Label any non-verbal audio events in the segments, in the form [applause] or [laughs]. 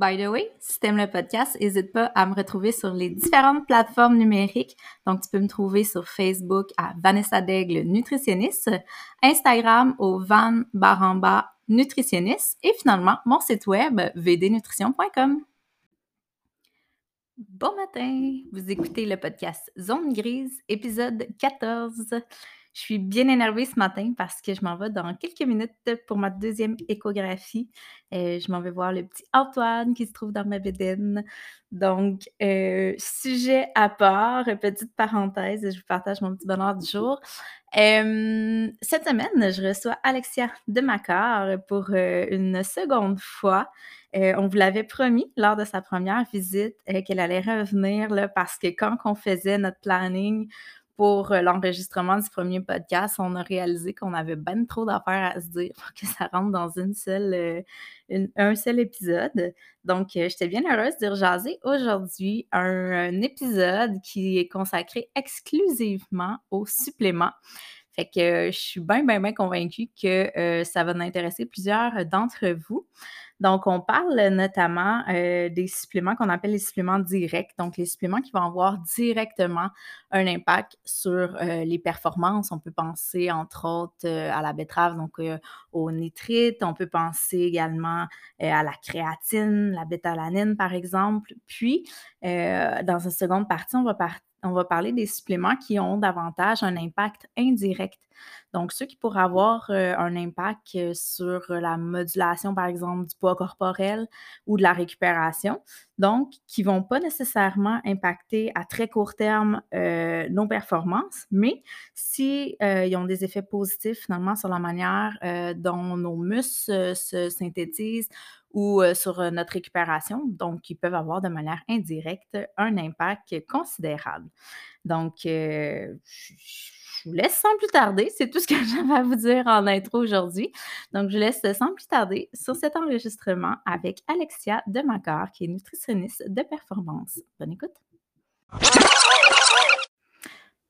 By the way, si t'aimes le podcast, n'hésite pas à me retrouver sur les différentes plateformes numériques. Donc, tu peux me trouver sur Facebook à Vanessa Daigle Nutritionniste, Instagram au Van Baramba Nutritionniste et finalement mon site web vdnutrition.com. Bon matin! Vous écoutez le podcast Zone Grise, épisode 14. Je suis bien énervée ce matin parce que je m'en vais dans quelques minutes pour ma deuxième échographie. Euh, je m'en vais voir le petit Antoine qui se trouve dans ma bédaine. Donc, euh, sujet à part, petite parenthèse, je vous partage mon petit bonheur du jour. Euh, cette semaine, je reçois Alexia de Macar pour une seconde fois. on vous l'avait promis lors de sa première visite qu'elle allait revenir là, parce que quand on faisait notre planning pour euh, l'enregistrement du premier podcast, on a réalisé qu'on avait ben trop d'affaires à se dire pour que ça rentre dans une seule, euh, un seul épisode. Donc, euh, j'étais bien heureuse de rejaser aujourd'hui un, épisode qui est consacré exclusivement aux suppléments. Fait que je suis bien, bien, bien convaincue que ça va intéresser plusieurs d'entre vous. Donc, on parle notamment euh, des suppléments qu'on appelle les suppléments directs, donc les suppléments qui vont avoir directement un impact sur euh, les performances. On peut penser, entre autres, euh, à la betterave, donc au nitrite. On peut penser également à la créatine, la bétalanine, par exemple. Puis, dans une seconde partie, on va partir on va parler des suppléments qui ont davantage un impact indirect. Donc, ceux qui pourraient avoir euh, un impact euh, sur la modulation, par exemple, du poids corporel ou de la récupération. Donc, qui ne vont pas nécessairement impacter à très court terme euh, nos performances, mais si, ont des effets positifs finalement sur la manière dont nos muscles se synthétisent ou sur notre récupération. Donc, ils peuvent avoir de manière indirecte un impact considérable. Donc, vous laisse sans plus tarder. C'est tout ce que [laughs] j'avais à vous dire en intro aujourd'hui. Donc, je laisse sans plus tarder sur cet enregistrement avec Alexia Demacor, qui est nutritionniste de performance. Bonne écoute.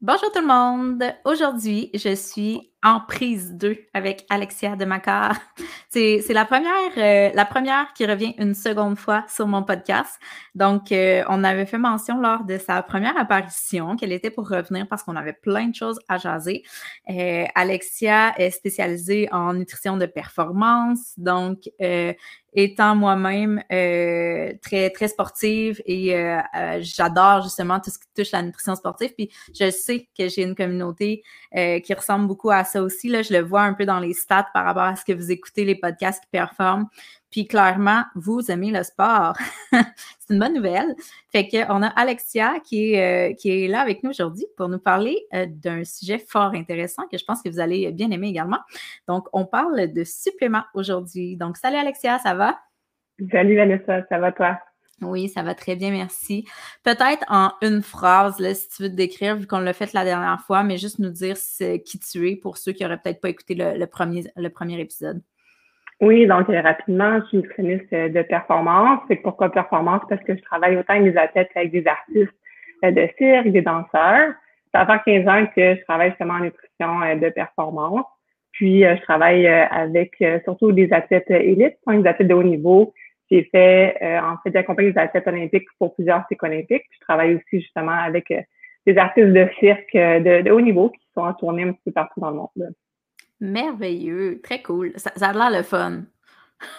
Bonjour tout le monde. Aujourd'hui, je suis en prise 2 avec Alexia de Macar. [laughs] C'est, la première euh, la première qui revient une seconde fois sur mon podcast. Donc, euh, on avait fait mention lors de sa première apparition qu'elle était pour revenir parce qu'on avait plein de choses à jaser. Euh, Alexia est spécialisée en nutrition de performance. Donc, étant moi-même très très sportive et j'adore justement tout ce qui touche la nutrition sportive. Puis je sais que j'ai une communauté qui ressemble beaucoup à ça aussi. Là, je le vois un peu dans les stats par rapport à ce que vous écoutez, les podcasts qui performent. Puis clairement, vous aimez le sport. [laughs] c'est une bonne nouvelle. Fait qu'on a Alexia qui est, euh, qui est là avec nous aujourd'hui pour nous parler euh, d'un sujet fort intéressant que je pense que vous allez bien aimer également. Donc, on parle de suppléments aujourd'hui. Donc, salut Alexia, ça va? Salut Vanessa, ça va toi? Oui, ça va très bien, merci. Peut-être en une phrase, là, si tu veux te décrire, vu qu'on l'a fait la dernière fois, mais juste nous dire qui tu es pour ceux qui n'auraient peut-être pas écouté le, premier, le premier épisode. Oui, donc euh, rapidement, je suis nutritionniste euh, de performance. C'est pourquoi performance? Parce que je travaille autant avec des athlètes qu'avec des artistes euh, de cirque, des danseurs. Ça fait 15 ans que je travaille justement en nutrition de performance. Puis, je travaille avec surtout des athlètes élites, des athlètes de haut niveau j'ai fait, euh, en fait, j'accompagne les athlètes olympiques pour plusieurs cycles olympiques. Je travaille aussi justement avec euh, des artistes de cirque euh, de, haut niveau qui sont en tournée un petit peu partout dans le monde. Merveilleux, très cool. Ça, a l'air le fun.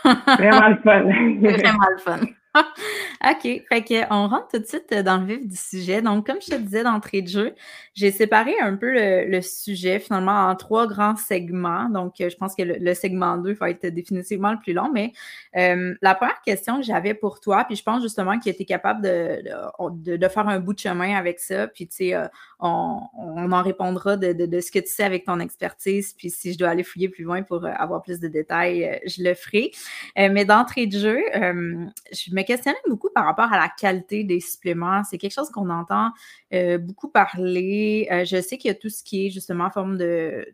Vraiment le fun. [laughs] Vraiment le fun. [laughs] OK. Fait qu'on rentre tout de suite dans le vif du sujet. Donc, comme je te disais d'entrée de jeu, j'ai séparé un peu le, sujet finalement en trois grands segments. Donc, je pense que le, segment 2 va être définitivement le plus long. Mais euh, la première question que j'avais pour toi, puis je pense justement que tu es capable de, de, faire un bout de chemin avec ça. Puis, tu sais, euh, on, en répondra de, ce que tu sais avec ton expertise. Puis, si je dois aller fouiller plus loin pour euh, avoir plus de détails, je le ferai. mais d'entrée de jeu, je me questionnais beaucoup par rapport à la qualité des suppléments. C'est quelque chose qu'on entend euh, beaucoup parler. Euh, je sais qu'il y a tout ce qui est justement en forme de,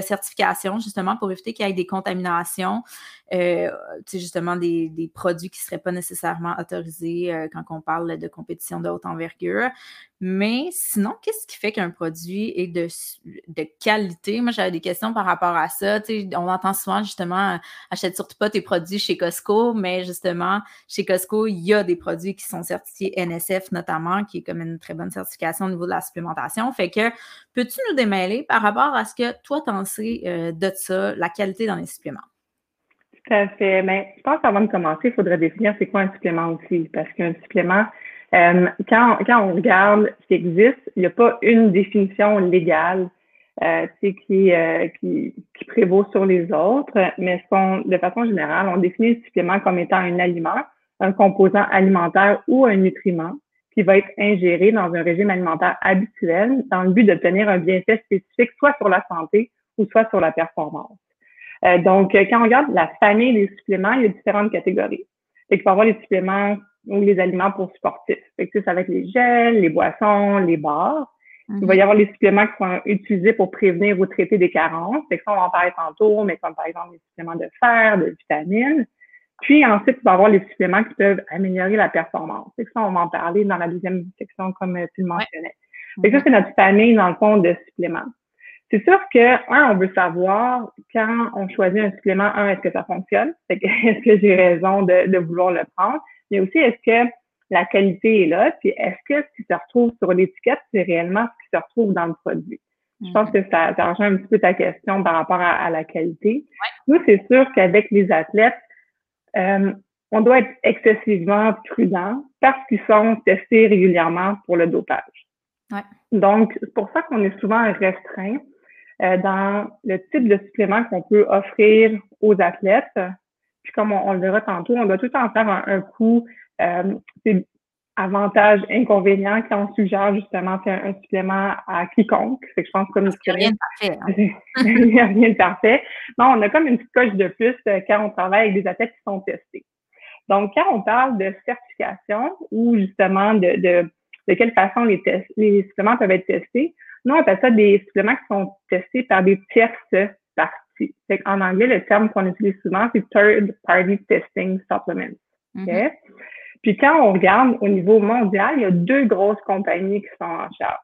certification, justement, pour éviter qu'il y ait des contaminations. Euh, justement, des, produits qui ne seraient pas nécessairement autorisés quand on parle de compétition de haute envergure. Mais sinon, qu'est-ce qui fait qu'un produit est de, qualité? Moi, j'avais des questions par rapport à ça. on entend souvent justement, achète surtout pas tes produits chez Costco, mais justement, chez Costco, il y a des produits qui sont certifiés NSF notamment, qui est comme une très bonne certification au niveau de la supplémentation. Fait que, peux-tu nous démêler par rapport à ce que toi, t'en sais euh, de ça, la qualité dans les suppléments? Tout à fait. Mais je pense qu'avant de commencer, il faudrait définir c'est quoi un supplément aussi, parce qu'un supplément, euh, quand, quand on regarde ce qui existe, il n'y a pas une définition légale euh, qui, euh, qui, qui, prévaut sur les autres, mais sont, de façon générale, on définit le supplément comme étant un aliment, un composant alimentaire ou un nutriment qui va être ingéré dans un régime alimentaire habituel dans le but d'obtenir un bienfait spécifique, soit sur la santé ou soit sur la performance. Euh, donc, quand on regarde la famille des suppléments, il y a différentes catégories. il faut avoir les suppléments ou les aliments pour sportifs. Fait que, ça va être les gels, les boissons, les bars. Il va y mhm. avoir les suppléments qui sont utilisés pour prévenir ou traiter des carences. Fait que ça, on va en parler tantôt, mais comme par exemple les suppléments de fer, de vitamines. Puis ensuite, il va y avoir les suppléments qui peuvent améliorer la performance. Fait que ça, on va en parler dans la deuxième section, comme tu le mentionnais. Fait que ça, c'est notre famille, dans le fond, de suppléments. C'est sûr que, un, on veut savoir quand on choisit un supplément, un, est-ce que ça fonctionne? [laughs] est-ce que j'ai raison de, de vouloir le prendre? Mais aussi est-ce que la qualité est là, puis est-ce que ce qui se retrouve sur l'étiquette, c'est réellement ce qui se retrouve dans le produit? Je pense que ça, ça rejoint un petit peu ta question par rapport à, la qualité. Nous, c'est sûr qu'avec les athlètes, euh, on doit être excessivement prudent parce qu'ils sont testés régulièrement pour le dopage. Ouais. Donc, c'est pour ça qu'on est souvent restreint euh, dans le type de supplément qu'on peut offrir aux athlètes puis comme on, le verra tantôt, on doit tout temps faire un, coup. Euh, c'est avantage, inconvénient quand on suggère justement faire un, supplément à quiconque. C'est que je pense comme il n'y a rien de parfait. Hein. il n'y a rien de parfait. Non, on a comme une petite coche de plus euh, quand on travaille avec des athlètes qui sont testés. Donc, quand on parle de certification ou justement de, de, de quelle façon les, tests, les suppléments peuvent être testés, nous, on appelle ça des suppléments qui sont testés par des tierces parties en anglais, le terme qu'on utilise souvent, c'est Third Party Testing Supplements. Mm-hmm. Puis quand on regarde au niveau mondial, il y a deux grosses compagnies qui sont en charge.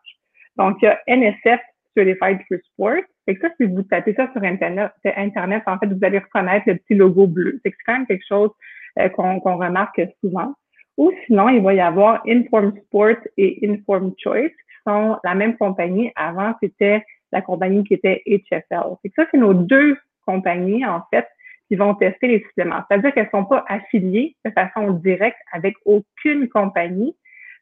Donc, il y a NSF Certified for Sport. Et ça, si vous tapez ça sur Internet, Internet, en fait, vous allez reconnaître le petit logo bleu. C'est quand même quelque chose euh, qu'on remarque souvent. Ou sinon, il va y avoir Inform Sport et Inform Choice, qui sont la même compagnie. Avant, c'était la compagnie qui était HFL. C'est ça, c'est nos deux compagnies, en fait, qui vont tester les suppléments. C'est-à-dire qu'elles ne sont pas affiliées de façon directe avec aucune compagnie,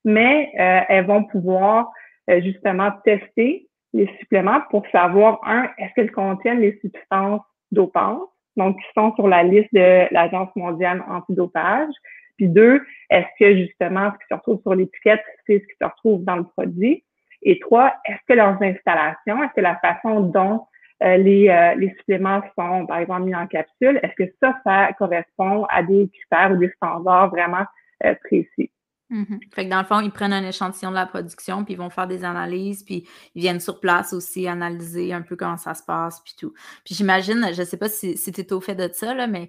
mais euh, elles vont pouvoir euh, justement tester les suppléments pour savoir, un, est-ce qu'elles contiennent les substances dopantes, donc qui sont sur la liste de l'Agence mondiale antidopage. Puis deux, est-ce que justement ce qui se retrouve sur l'étiquette, c'est ce qui se retrouve dans le produit. Et trois, est-ce que leurs installations, est-ce que la façon dont euh, les, euh, les suppléments sont, par exemple, mis en capsule, est-ce que ça, ça correspond à des critères ou des standards vraiment euh, précis? Mm-hmm. Fait que dans le fond, ils prennent un échantillon de la production, puis ils vont faire des analyses, puis ils viennent sur place aussi analyser un peu comment ça se passe, puis tout. Puis j'imagine, je ne sais pas si, si tu es au fait de ça, là, mais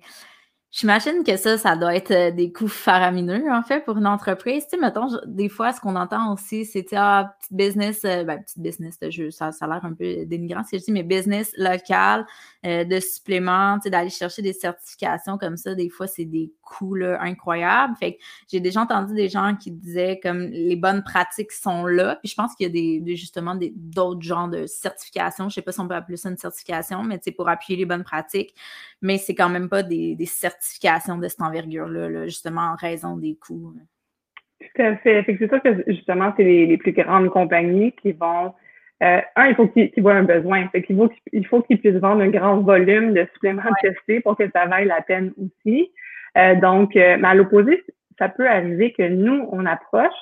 J'imagine que ça, ça doit être euh, des coûts faramineux, en fait, pour une entreprise. Tu sais, mettons, des fois, ce qu'on entend aussi, c'est, ah, petit business, euh, ben, petit business ça, ça a l'air un peu dénigrant, que je dis, mais business local, euh, de suppléments, tu sais, d'aller chercher des certifications comme ça, des fois, c'est des coût incroyable. Fait que j'ai déjà entendu des gens qui disaient comme les bonnes pratiques sont là. Puis je pense qu'il y a des, justement d'autres genres de certifications. Je sais pas si on peut appeler ça une certification, mais c'est pour appuyer les bonnes pratiques. Mais c'est quand même pas des, certifications de cette envergure-là, justement en raison des coûts. Tout à fait. fait c'est sûr que justement, c'est les, plus grandes compagnies qui vont euh, un, il faut qu'ils voient un besoin. Fait qu'il faut qu'il faut qu'ils puissent vendre un grand volume de suppléments testés pour que ça vaille la peine aussi. Euh, donc, euh, mais à l'opposé, ça peut arriver que nous, on approche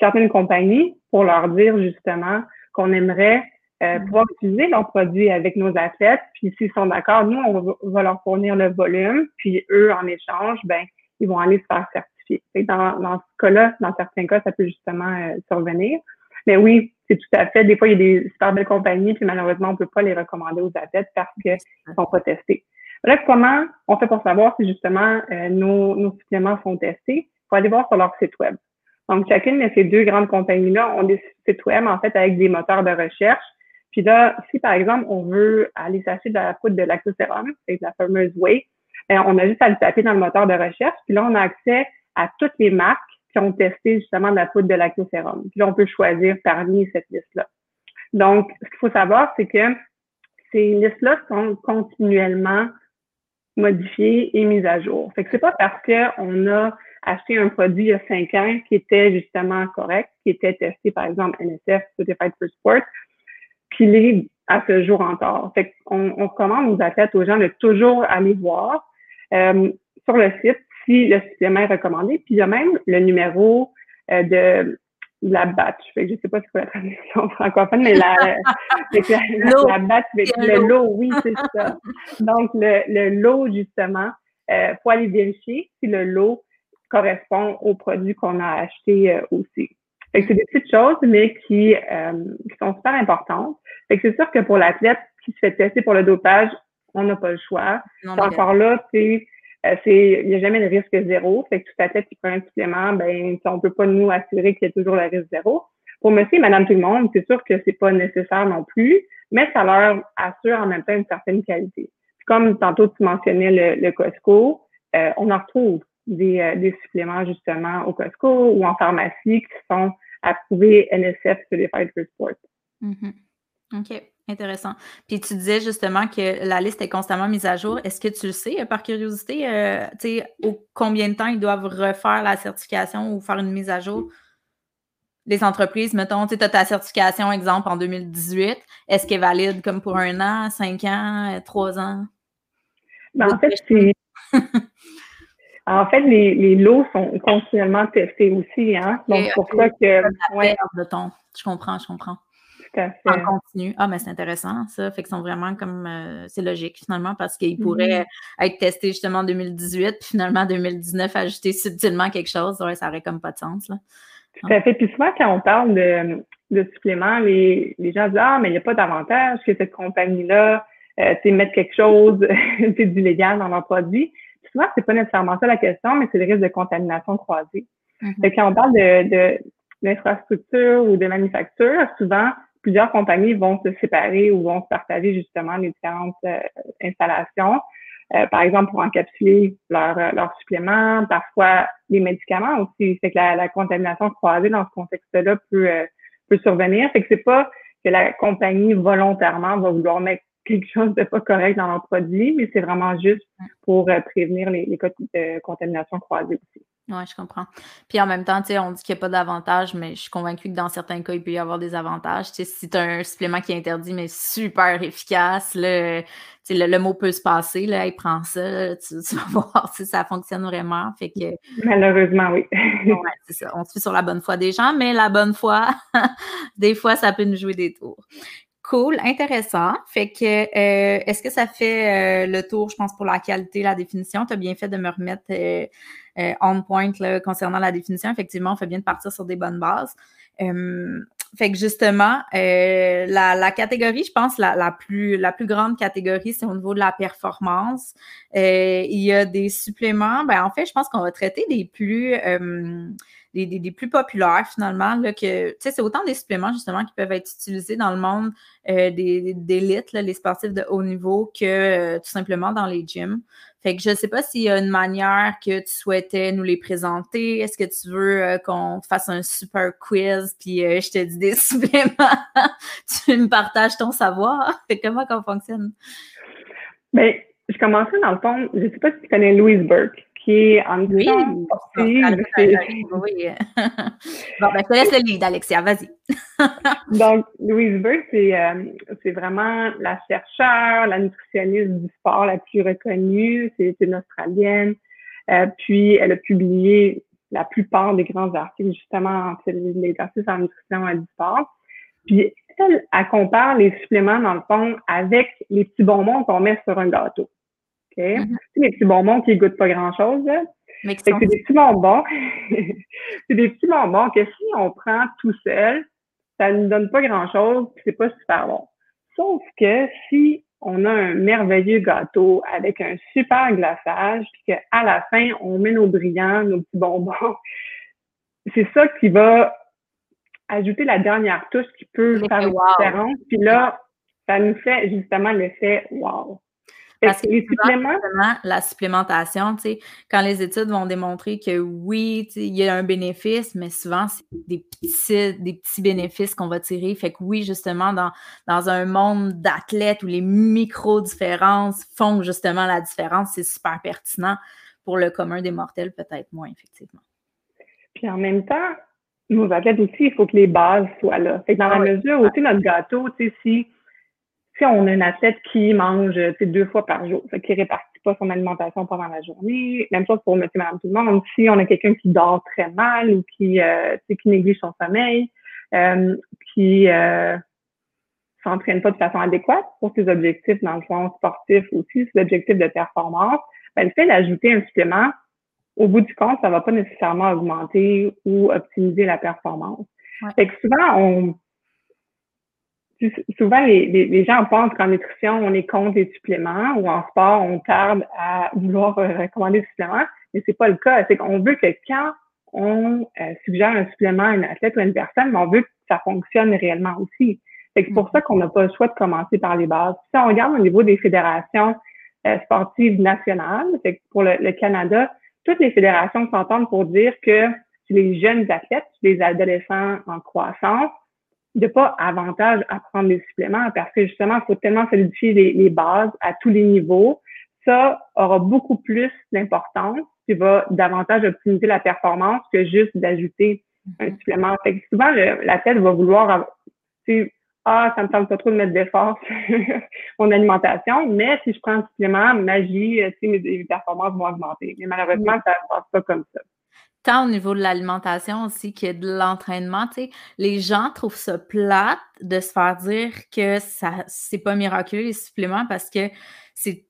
certaines compagnies pour leur dire justement qu'on aimerait mm-hmm. pouvoir utiliser leurs produits avec nos athlètes. Puis s'ils sont d'accord, nous, on va, leur fournir le volume. Puis eux, en échange, ben, ils vont aller se faire certifier. Dans, dans ce cas-là, dans certains cas, ça peut justement survenir. Mais oui, c'est tout à fait. Des fois, il y a des super belles compagnies, puis malheureusement, on ne peut pas les recommander aux athlètes parce qu'ils ne sont pas testés. Bref, comment on fait pour savoir si justement euh, nos, nos, suppléments sont testés? Il faut aller voir sur leur site web. Donc, chacune de ces deux grandes compagnies-là ont des sites web, en fait, avec des moteurs de recherche. Puis là, si par exemple, on veut aller s'acheter de la poudre de lactosérum, c'est la fameuse Whey, ben, on a juste à le taper dans le moteur de recherche. Puis là, on a accès à toutes les marques qui ont testé justement de la poudre de lactosérum. Puis là, on peut choisir parmi cette liste-là. Donc, ce qu'il faut savoir, c'est que ces listes-là sont continuellement modifiées et mises à jour. Fait que c'est pas parce qu'on a acheté un produit il y a cinq ans qui était justement correct, qui était testé, par exemple, NSF, Certified for Sport, qu'il est à ce jour encore. Fait on recommande aux athlètes, aux gens de toujours aller voir euh, sur le site si le supplément est recommandé. Puis il y a même le numéro euh, de la batch. Fait que je sais pas si c'est la traduction [laughs] francophone, mais la, [laughs] la, la, batch, le lot, oui, c'est ça. Donc, le, le lot, justement, euh, faut aller vérifier si le lot correspond au produit qu'on a acheté euh, aussi. Fait que c'est des petites choses, mais qui, euh, qui sont super importantes. Fait que c'est sûr que pour l'athlète qui se fait tester pour le dopage, on n'a pas le choix. encore là, c'est euh, c'est il n'y a jamais de risque zéro. Fait que tout à fait, qui prend un supplément, ben, on peut pas nous assurer qu'il y a toujours le risque zéro. Pour monsieur et madame tout le monde, c'est sûr que c'est pas nécessaire non plus, mais ça leur assure en même temps une certaine qualité. comme tantôt tu mentionnais le, Costco, euh, on en retrouve des, euh, des suppléments justement au Costco ou en pharmacie qui sont approuvés NSF sur les for Sport. Mm-hmm. OK. Intéressant. Puis tu disais justement que la liste est constamment mise à jour. Est-ce que tu le sais, euh, par curiosité, euh, tu sais, au combien de temps ils doivent refaire la certification ou faire une mise à jour? Les entreprises, mettons, tu as ta certification, exemple, en 2018. Est-ce qu'elle est valide comme pour un an, cinq ans, euh, trois ans? Ben, en fait, c'est. [laughs] en fait, les, lots sont continuellement testés aussi, hein. Donc, pour ça que. Ouais. De ton. Je comprends, je comprends. En continu. Ah, mais c'est intéressant, ça. Fait qu'ils sont vraiment comme. Euh, c'est logique, finalement, parce qu'ils pourraient mm-hmm. être testés justement en 2018, puis finalement, en 2019, ajouter subtilement quelque chose. Ouais, ça aurait comme pas de sens, là. Tout à fait. Puis souvent, quand on parle de, de suppléments, les, les gens disent Ah, mais il n'y a pas d'avantage que cette compagnie-là, euh, tu mettre quelque chose, [laughs] c'est du légal dans leur produit. Puis souvent, c'est pas nécessairement ça la question, mais c'est le risque de contamination croisée. Mm-hmm. quand on parle de, de d'infrastructure ou de manufacture, souvent, plusieurs compagnies vont se séparer ou vont se partager justement les différentes euh, installations. Euh, par exemple, pour encapsuler leurs euh, leur suppléments, parfois les médicaments aussi. C'est que la, contamination croisée dans ce contexte-là peut, peut survenir. Fait que c'est pas que la compagnie volontairement va vouloir mettre quelque chose de pas correct dans leur produit, mais c'est vraiment juste pour prévenir les, les cas de contamination croisée aussi. Oui, je comprends. Puis en même temps, tu sais, on dit qu'il n'y a pas d'avantages, mais je suis convaincue que dans certains cas, il peut y avoir des avantages. Tu sais, si tu as un supplément qui est interdit, mais super efficace, le, le, mot peut se passer, là, il prend ça, [laughs] tu, vas voir si ça fonctionne vraiment. Fait que, Malheureusement, oui. [laughs] ouais, c'est ça. On se fait sur la bonne foi des gens, mais la bonne foi, [laughs] des fois, ça peut nous jouer des tours. Cool, intéressant. Fait que, euh, est-ce que ça fait euh, le tour, je pense, pour la qualité, la définition? Tu as bien fait de me remettre euh, on point là, concernant la définition. Effectivement, on fait bien de partir sur des bonnes bases. fait que justement, la, la, catégorie, je pense, la, la, plus, la plus grande catégorie, c'est au niveau de la performance. il y a des suppléments. Ben, en fait, je pense qu'on va traiter des plus des, plus populaires finalement. Là, que, c'est autant des suppléments justement qui peuvent être utilisés dans le monde euh, des, d'élite, les sportifs de haut niveau, que euh, tout simplement dans les gyms. Fait que je sais pas s'il y a une manière que tu souhaitais nous les présenter. Est-ce que tu veux euh, qu'on fasse un super quiz, puis euh, je te dis des [laughs] suppléments, tu me partages ton savoir? Fait comment qu'on fonctionne? Bien, je commençais dans le fond, je sais pas si tu connais Louise Burke qui est en oui, oui. [laughs] bon, ben, je te laisse le Alexia, vas-y. [laughs] Donc, Louise Burke, euh, c'est vraiment la chercheure, la nutritionniste du sport la plus reconnue. C'est une Australienne. Euh, puis, elle a publié la plupart des grands articles, justement, l'exercice en nutrition et du sport. Puis, elle, elle compare les suppléments, dans le fond, avec les petits bonbons qu'on met sur un gâteau. Mm-hmm. C'est des petits bonbons qui goûtent pas grand-chose. C'est des petits bonbons. [laughs] c'est des petits bonbons que si on prend tout seul, ça ne donne pas grand-chose, c'est pas super bon. Sauf que si on a un merveilleux gâteau avec un super glaçage, puis qu'à la fin, on met nos brillants, nos petits bonbons, [laughs] c'est ça qui va ajouter la dernière touche qui peut faire une différence. Puis là, ça nous fait justement l'effet wow. Parce que les suppléments, la supplémentation, tu sais, quand les études vont démontrer que oui, il y a un bénéfice, mais souvent, c'est des petits, des petits bénéfices qu'on va tirer. Fait que oui, justement, dans, dans un monde d'athlètes où les micro-différences font justement la différence, c'est super pertinent. Pour le commun des mortels, peut-être moins, effectivement. Puis en même temps, nos athlètes aussi, il faut que les bases soient là. Fait que dans la ah mesure où, tu notre gâteau, tu sais, si si on a une athlète qui mange deux fois par jour, qui ne répartit pas son alimentation pendant la journée, même chose pour monsieur, madame, tout le monde. Si on a quelqu'un qui dort très mal ou qui, euh, qui néglige son sommeil, euh, qui euh, s'entraîne pas de façon adéquate pour ses objectifs, dans le fond, sportif aussi, ses objectifs de performance, ben, le fait d'ajouter un supplément, au bout du compte, ça va pas nécessairement augmenter ou optimiser la performance. Fait que souvent, on souvent, les, les, gens pensent qu'en nutrition, on est contre les suppléments ou en sport, on tarde à vouloir euh, recommander des suppléments, mais c'est pas le cas. C'est qu'on veut que quand on euh, suggère un supplément à une athlète ou à une personne, on veut que ça fonctionne réellement aussi. C'est pour ça qu'on n'a pas le choix de commencer par les bases. si on regarde au niveau des fédérations euh, sportives nationales, c'est pour le, le, Canada, toutes les fédérations s'entendent pour dire que les jeunes athlètes, les adolescents en croissance, n'y a pas avantage à prendre des suppléments parce que justement, il faut tellement solidifier les, bases à tous les niveaux. Ça aura beaucoup plus d'importance qui va davantage optimiser la performance que juste d'ajouter un mm-hmm. supplément. Fait que souvent, la tête va vouloir, ah, ça me tente pas trop de mettre d'efforts sur [laughs] mon alimentation, mais si je prends un supplément, magie, mes performances vont augmenter. Mais malheureusement, ça ne passe pas comme ça tant au niveau de l'alimentation aussi que de l'entraînement, les gens trouvent ça plate de se faire dire que ça c'est pas miraculeux les suppléments parce que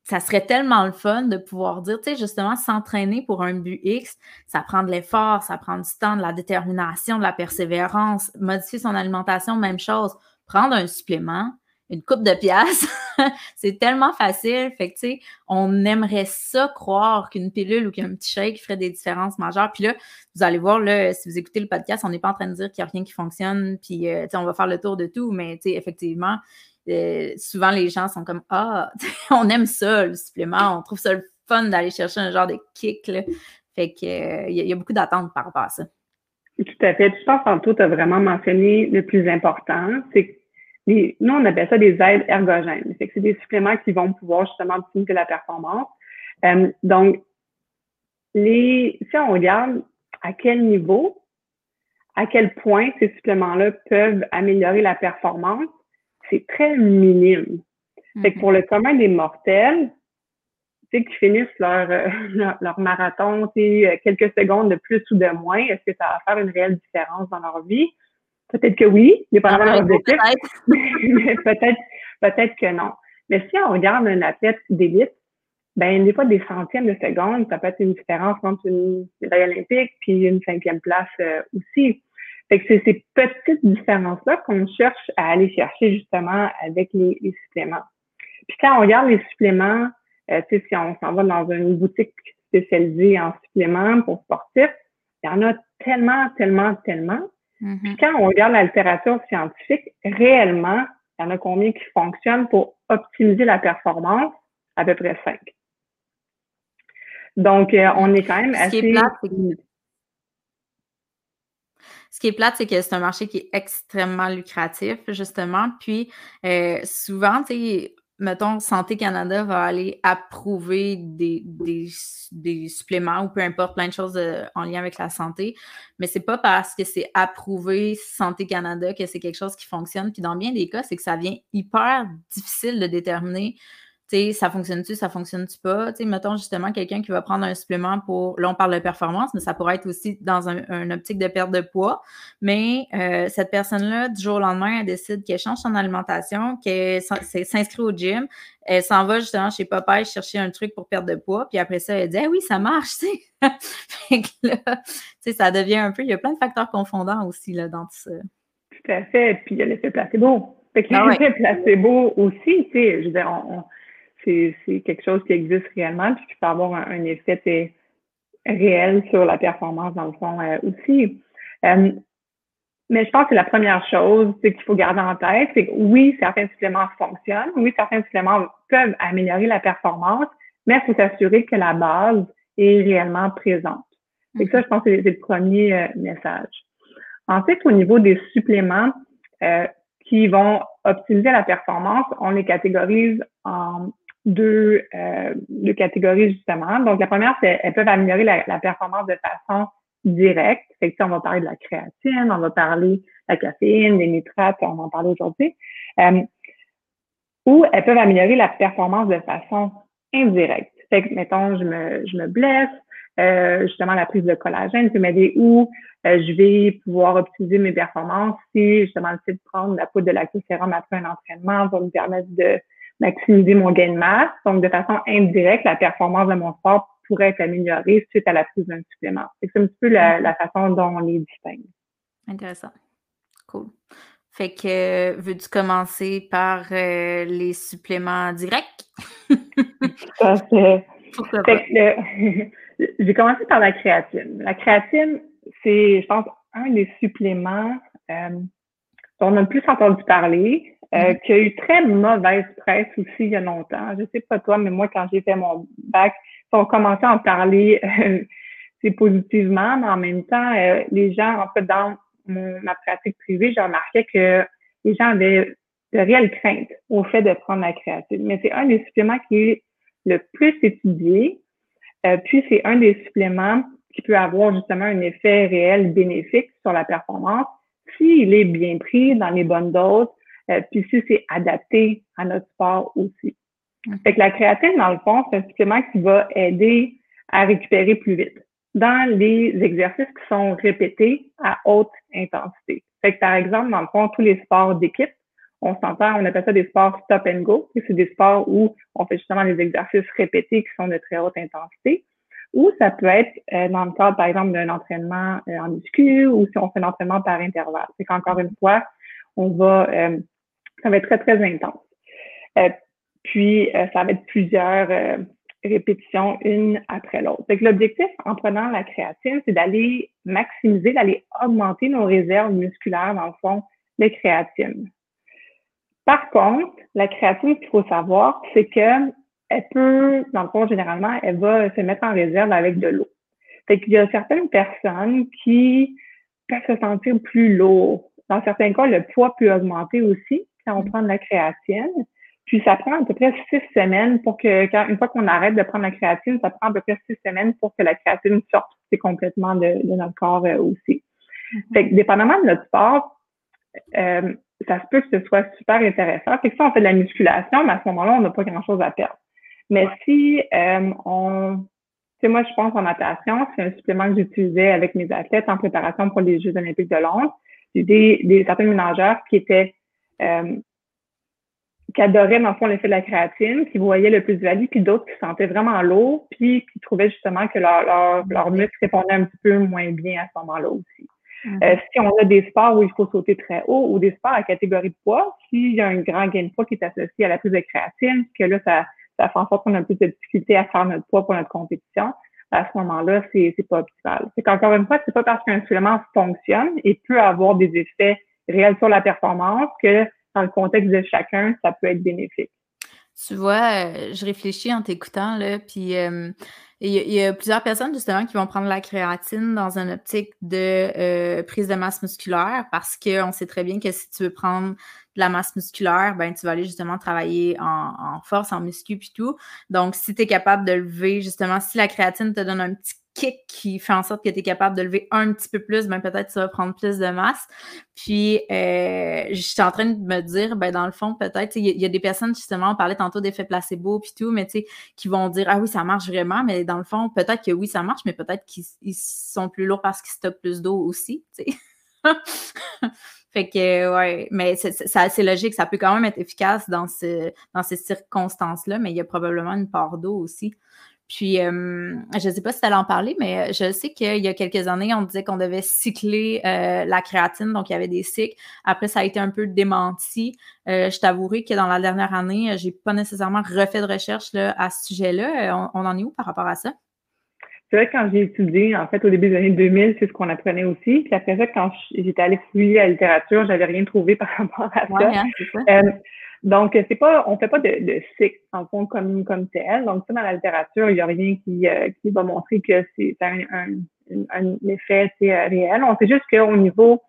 ça serait tellement le fun de pouvoir dire, tu sais, justement, s'entraîner pour un but X, ça prend de l'effort, ça prend du temps, de la détermination, de la persévérance, modifier son alimentation, même chose, prendre un supplément, une coupe de pièces. [laughs] c'est tellement facile. Fait que, tu sais, on aimerait ça croire qu'une pilule ou qu'un petit shake ferait des différences majeures. Puis là, vous allez voir, là, si vous écoutez le podcast, on n'est pas en train de dire qu'il n'y a rien qui fonctionne, puis, euh, tu sais, on va faire le tour de tout, mais, tu sais, effectivement, euh, souvent, les gens sont comme, ah, [laughs] on aime ça, le supplément, on trouve ça le fun d'aller chercher un genre de kick. Fait que, euh, il y, a beaucoup d'attentes par rapport à ça. Tout à fait. Je pense tantôt, tu as vraiment mentionné le plus important, c'est nous, on appelle ça des aides ergogènes. C'est des suppléments qui vont pouvoir justement optimiser la performance. Euh, donc, les, si on regarde à quel niveau, à quel point ces suppléments-là peuvent améliorer la performance, c'est très minime. Fait que mm-hmm. pour le commun des mortels, tu sais, qui finissent leur, euh, [laughs] leur, marathon, tu quelques secondes de plus ou de moins, est-ce que ça va faire une réelle différence dans leur vie? Peut-être que oui, dépendamment ah, de l'objectif, [laughs] mais peut-être peut-être que non. Mais si on regarde un athlète d'élite, ben des fois des centièmes de secondes, ça peut être une différence entre une médaille olympique puis une cinquième place euh, aussi. Fait que c'est ces petites différences-là qu'on cherche à aller chercher justement avec les, suppléments. Puis quand on regarde les suppléments, euh, si on s'en va dans une boutique spécialisée en suppléments pour sportifs, il y en a tellement, tellement, tellement Mm-hmm. quand on regarde la littérature scientifique, réellement, il y en a combien qui fonctionnent pour optimiser la performance? À peu près cinq. Donc, euh, on est quand même assez... Ce qui est plate, c'est que c'est un marché qui est extrêmement lucratif, justement. Puis, euh, souvent, tu sais, mettons, Santé Canada va aller approuver des, des, suppléments ou peu importe, plein de choses euh, en lien avec la santé. Mais c'est pas parce que c'est approuvé Santé Canada que c'est quelque chose qui fonctionne. Puis dans bien des cas, c'est que ça vient hyper difficile de déterminer ça fonctionne-tu, ça fonctionne-tu pas? sais, mettons justement quelqu'un qui va prendre un supplément pour, là on parle de performance, mais ça pourrait être aussi dans un, optique de perte de poids. Mais euh, cette personne-là, du jour au lendemain, elle décide qu'elle change son alimentation, qu'elle s'inscrit au gym, elle s'en va justement chez Popeye chercher un truc pour perdre de poids, puis après ça, elle dit ah oui, ça marche, tu sais. [laughs] là, ça devient un peu, il y a plein de facteurs confondants aussi là, dans tout ça. Tout à fait. Puis il y a l'effet placebo. Fait que ah l'effet placebo aussi, tu sais, je veux dire, on c'est quelque chose qui existe réellement, puis qui peut avoir un, effet réel sur la performance, dans le fond, euh, aussi. Euh, mais je pense que la première chose qu'il faut garder en tête, c'est que oui, certains suppléments fonctionnent, oui, certains suppléments peuvent améliorer la performance, mais il faut s'assurer que la base est réellement présente. Et ça, je pense que c'est le premier euh, message. Ensuite, au niveau des suppléments qui vont optimiser la performance, on les catégorise en deux, euh, deux catégories justement. Donc, la première, c'est elles peuvent améliorer la, la, performance de façon directe. Fait que, on va parler de la créatine, on va parler de la caféine, des nitrates, on va en parler aujourd'hui. Euh, ou elles peuvent améliorer la performance de façon indirecte. Fait que, mettons, je me, je me blesse, euh, justement, la prise de collagène peut m'aider où euh, je vais pouvoir optimiser mes performances si, justement, le fait de prendre la poudre de lactosérum après un entraînement va me permettre de maximiser mon gain de masse. Donc, de façon indirecte, la performance de mon sport pourrait être améliorée suite à la prise d'un supplément. C'est un petit peu la, mm-hmm. façon dont on les distingue. Intéressant. Cool. Fait que, veux-tu commencer par euh, les suppléments directs? [laughs] Pourquoi pas? [laughs] J'ai commencé par la créatine. La créatine, c'est, je pense, un des suppléments euh, dont on a le plus entendu parler. Euh, qui a eu très mauvaise presse aussi il y a longtemps. Je sais pas toi, mais moi, quand j'ai fait mon bac, on commençait à en parler [laughs] euh, c'est positivement, mais en même temps, euh, les gens, en fait, dans ma pratique privée, j'ai remarqué que les gens avaient de réelles craintes au fait de prendre la créatine. Mais c'est un des suppléments qui est le plus étudié. puis c'est un des suppléments qui peut avoir justement un effet réel bénéfique sur la performance s'il est bien pris dans les bonnes doses, euh, puis si c'est adapté à notre sport aussi. Fait que la créatine, dans le fond, c'est un supplément qui va aider à récupérer plus vite dans les exercices qui sont répétés à haute intensité. Fait que, par exemple, dans le fond, tous les sports d'équipe, on s'entend, on appelle ça des sports stop and go. C'est des sports où on fait justement des exercices répétés qui sont de très haute intensité. Ou ça peut être euh, dans le cadre, par exemple, d'un entraînement euh, en muscu ou si on fait un entraînement par intervalle. C'est qu'encore une fois, on va ça va être très, très intense. Euh, puis, euh, ça va être plusieurs euh, répétitions, une après l'autre. l'objectif en prenant la créatine, c'est d'aller maximiser, d'aller augmenter nos réserves musculaires, dans le fond, de créatine. Par contre, la créatine, ce qu'il faut savoir, c'est que elle peut, dans le fond, généralement, elle va se mettre en réserve avec de l'eau. Fait qu'il y a certaines personnes qui peuvent se sentir plus lourds. Dans certains cas, le poids peut augmenter aussi quand on prend de la créatine. Puis ça prend à peu près six semaines pour que, quand, une fois qu'on arrête de prendre la créatine, ça prend à peu près six semaines pour que la créatine sorte complètement de, notre corps euh, aussi. Mm-hmm. Fait que, dépendamment de notre sport, euh, ça se peut que ce soit super intéressant. Fait que si on fait de la musculation, mais à ce moment-là, on n'a pas grand-chose à perdre. Mais si euh, on... Tu sais, moi, je pense en natation, c'est un supplément que j'utilisais avec mes athlètes en préparation pour les Jeux olympiques de Londres. J'ai des, des certains ménageurs qui étaient euh, qui adoraient, dans le fond, l'effet de la créatine, qui voyaient le plus-value, puis d'autres qui se sentaient vraiment lourds, puis qui trouvaient justement que leur, leur, leur muscle répondait un petit peu moins bien à ce moment-là aussi. Mm-hmm. Euh, si on a des sports où il faut sauter très haut ou des sports à catégorie de poids, s'il y a un grand gain de poids qui est associé à la prise de créatine, que là, ça, ça fait en sorte qu'on a plus de difficulté à faire notre poids pour notre compétition, à ce moment-là, c'est, c'est pas optimal. C'est qu'encore une fois, c'est pas parce qu'un supplément fonctionne et peut avoir des effets réel sur la performance que dans le contexte de chacun, ça peut être bénéfique. Tu vois, euh, je réfléchis en t'écoutant, là, puis euh, Il y, a, plusieurs personnes justement qui vont prendre la créatine dans une optique de euh, prise de masse musculaire parce qu'on sait très bien que si tu veux prendre de la masse musculaire, ben tu vas aller justement travailler en, force, en muscu puis tout. Donc, si tu es capable de lever, justement, si la créatine te donne un petit kick qui fait en sorte que tu es capable de lever un petit peu plus, ben peut-être tu vas prendre plus de masse. Puis, euh, je suis en train de me dire, ben dans le fond, peut-être, il y, a des personnes, justement, on parlait tantôt d'effet placebo puis tout, mais tu sais, qui vont dire, ah oui, ça marche vraiment, mais dans le fond, peut-être que oui, ça marche, mais peut-être qu'ils sont plus lourds parce qu'ils stockent plus d'eau aussi. [laughs] Fait que, ouais, mais c'est assez logique. Ça peut quand même être efficace dans, ce, dans ces circonstances-là, mais il y a probablement une part d'eau aussi. Puis, euh, je ne sais pas si tu allais en parler, mais je sais qu'il y a quelques années, on disait qu'on devait cycler euh, la créatine, donc il y avait des cycles. Après, ça a été un peu démenti. Euh, je t'avouerai que dans la dernière année, j'ai pas nécessairement refait de recherche là, à ce sujet-là. On, en est où par rapport à ça? C'est vrai que quand j'ai étudié, en fait, au début des années 2000, c'est ce qu'on apprenait aussi. Puis après ça, quand j'étais allée fouiller la littérature, j'avais rien trouvé par [laughs] rapport à ça. Hein, ça. Donc, c'est pas, on fait pas de, de en fond comme, comme tel. Donc, ça, dans la littérature, il n'y a rien qui, euh, qui va montrer que c'est un, un, un, effet euh, réel. On sait juste qu'au niveau,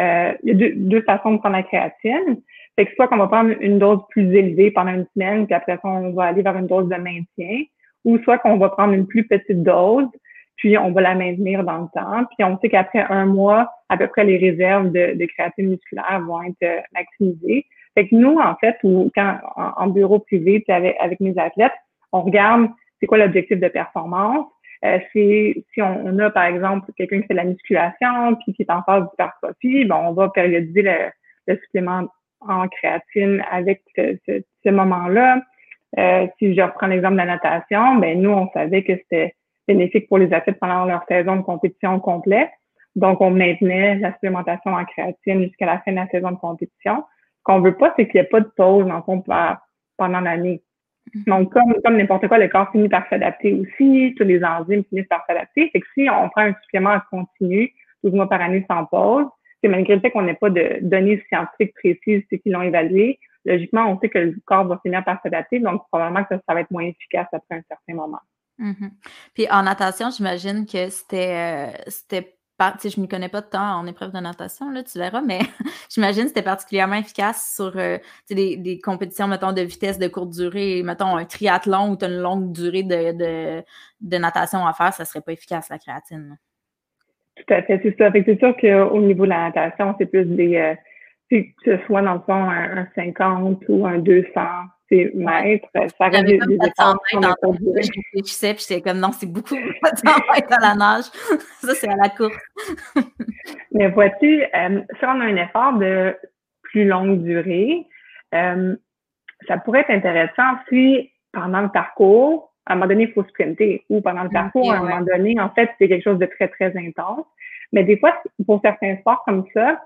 euh, il y a deux, deux, façons de prendre la créatine. Fait que soit qu'on va prendre une dose plus élevée pendant une semaine, puis après ça, on va aller vers une dose de maintien, ou soit qu'on va prendre une plus petite dose, puis on va la maintenir dans le temps. Puis on sait qu'après un mois, à peu près les réserves de, de créatine musculaire vont être euh, maximisées. Fait que nous, en fait, ou quand en, bureau privé, avec, avec mes athlètes, on regarde c'est quoi l'objectif de performance. Euh, si on, on, a, par exemple, quelqu'un qui fait de la musculation, puis qui est en phase d'hypertrophie, ben, on va périodiser le, le, supplément en créatine avec ce, ce, ce moment-là. Euh, si je reprends l'exemple de la natation, ben nous, on savait que c'était bénéfique pour les athlètes pendant leur saison de compétition complète. Donc, on maintenait la supplémentation en créatine jusqu'à la fin de la saison de compétition qu'on veut pas, c'est qu'il n'y ait pas de pause, en fond, pendant l'année. Mm-hmm. Donc, comme, comme n'importe quoi, le corps finit par s'adapter aussi, tous les enzymes finissent par s'adapter. Fait que si on prend un supplément en continu, 12 mois par année sans pause, c'est malgré le fait qu'on n'ait pas de données scientifiques précises qui l'ont évalué, logiquement, on sait que le corps va finir par s'adapter, donc probablement que ça, va être moins efficace après un certain moment. Mm-hmm. Puis en natation, j'imagine que c'était euh, c'était je ne m'y connais pas de temps en épreuve de natation, là, tu verras, mais [laughs] j'imagine que c'était particulièrement efficace sur euh, des, compétitions, mettons, de vitesse de courte durée, mettons un triathlon où tu as une longue durée de, de, natation à faire, ça ne serait pas efficace, la créatine. Tout à fait, c'est ça. c'est sûr qu'au niveau de la natation, c'est plus des, euh, que ce soit dans le fond un 50 ou un 200 c'est maître, ça reste des, des efforts Je réfléchissais, puis j'étais comme non, c'est beaucoup de mètres à la nage. [laughs] ça, c'est à la course. [laughs] Mais vois-tu, euh, si on a un effort de plus longue durée, euh, ça pourrait être intéressant si pendant le parcours, à un moment donné, il faut sprinter, ou pendant le parcours, à un moment donné, en fait, c'est quelque chose de très, très intense. Mais des fois, pour certains sports comme ça,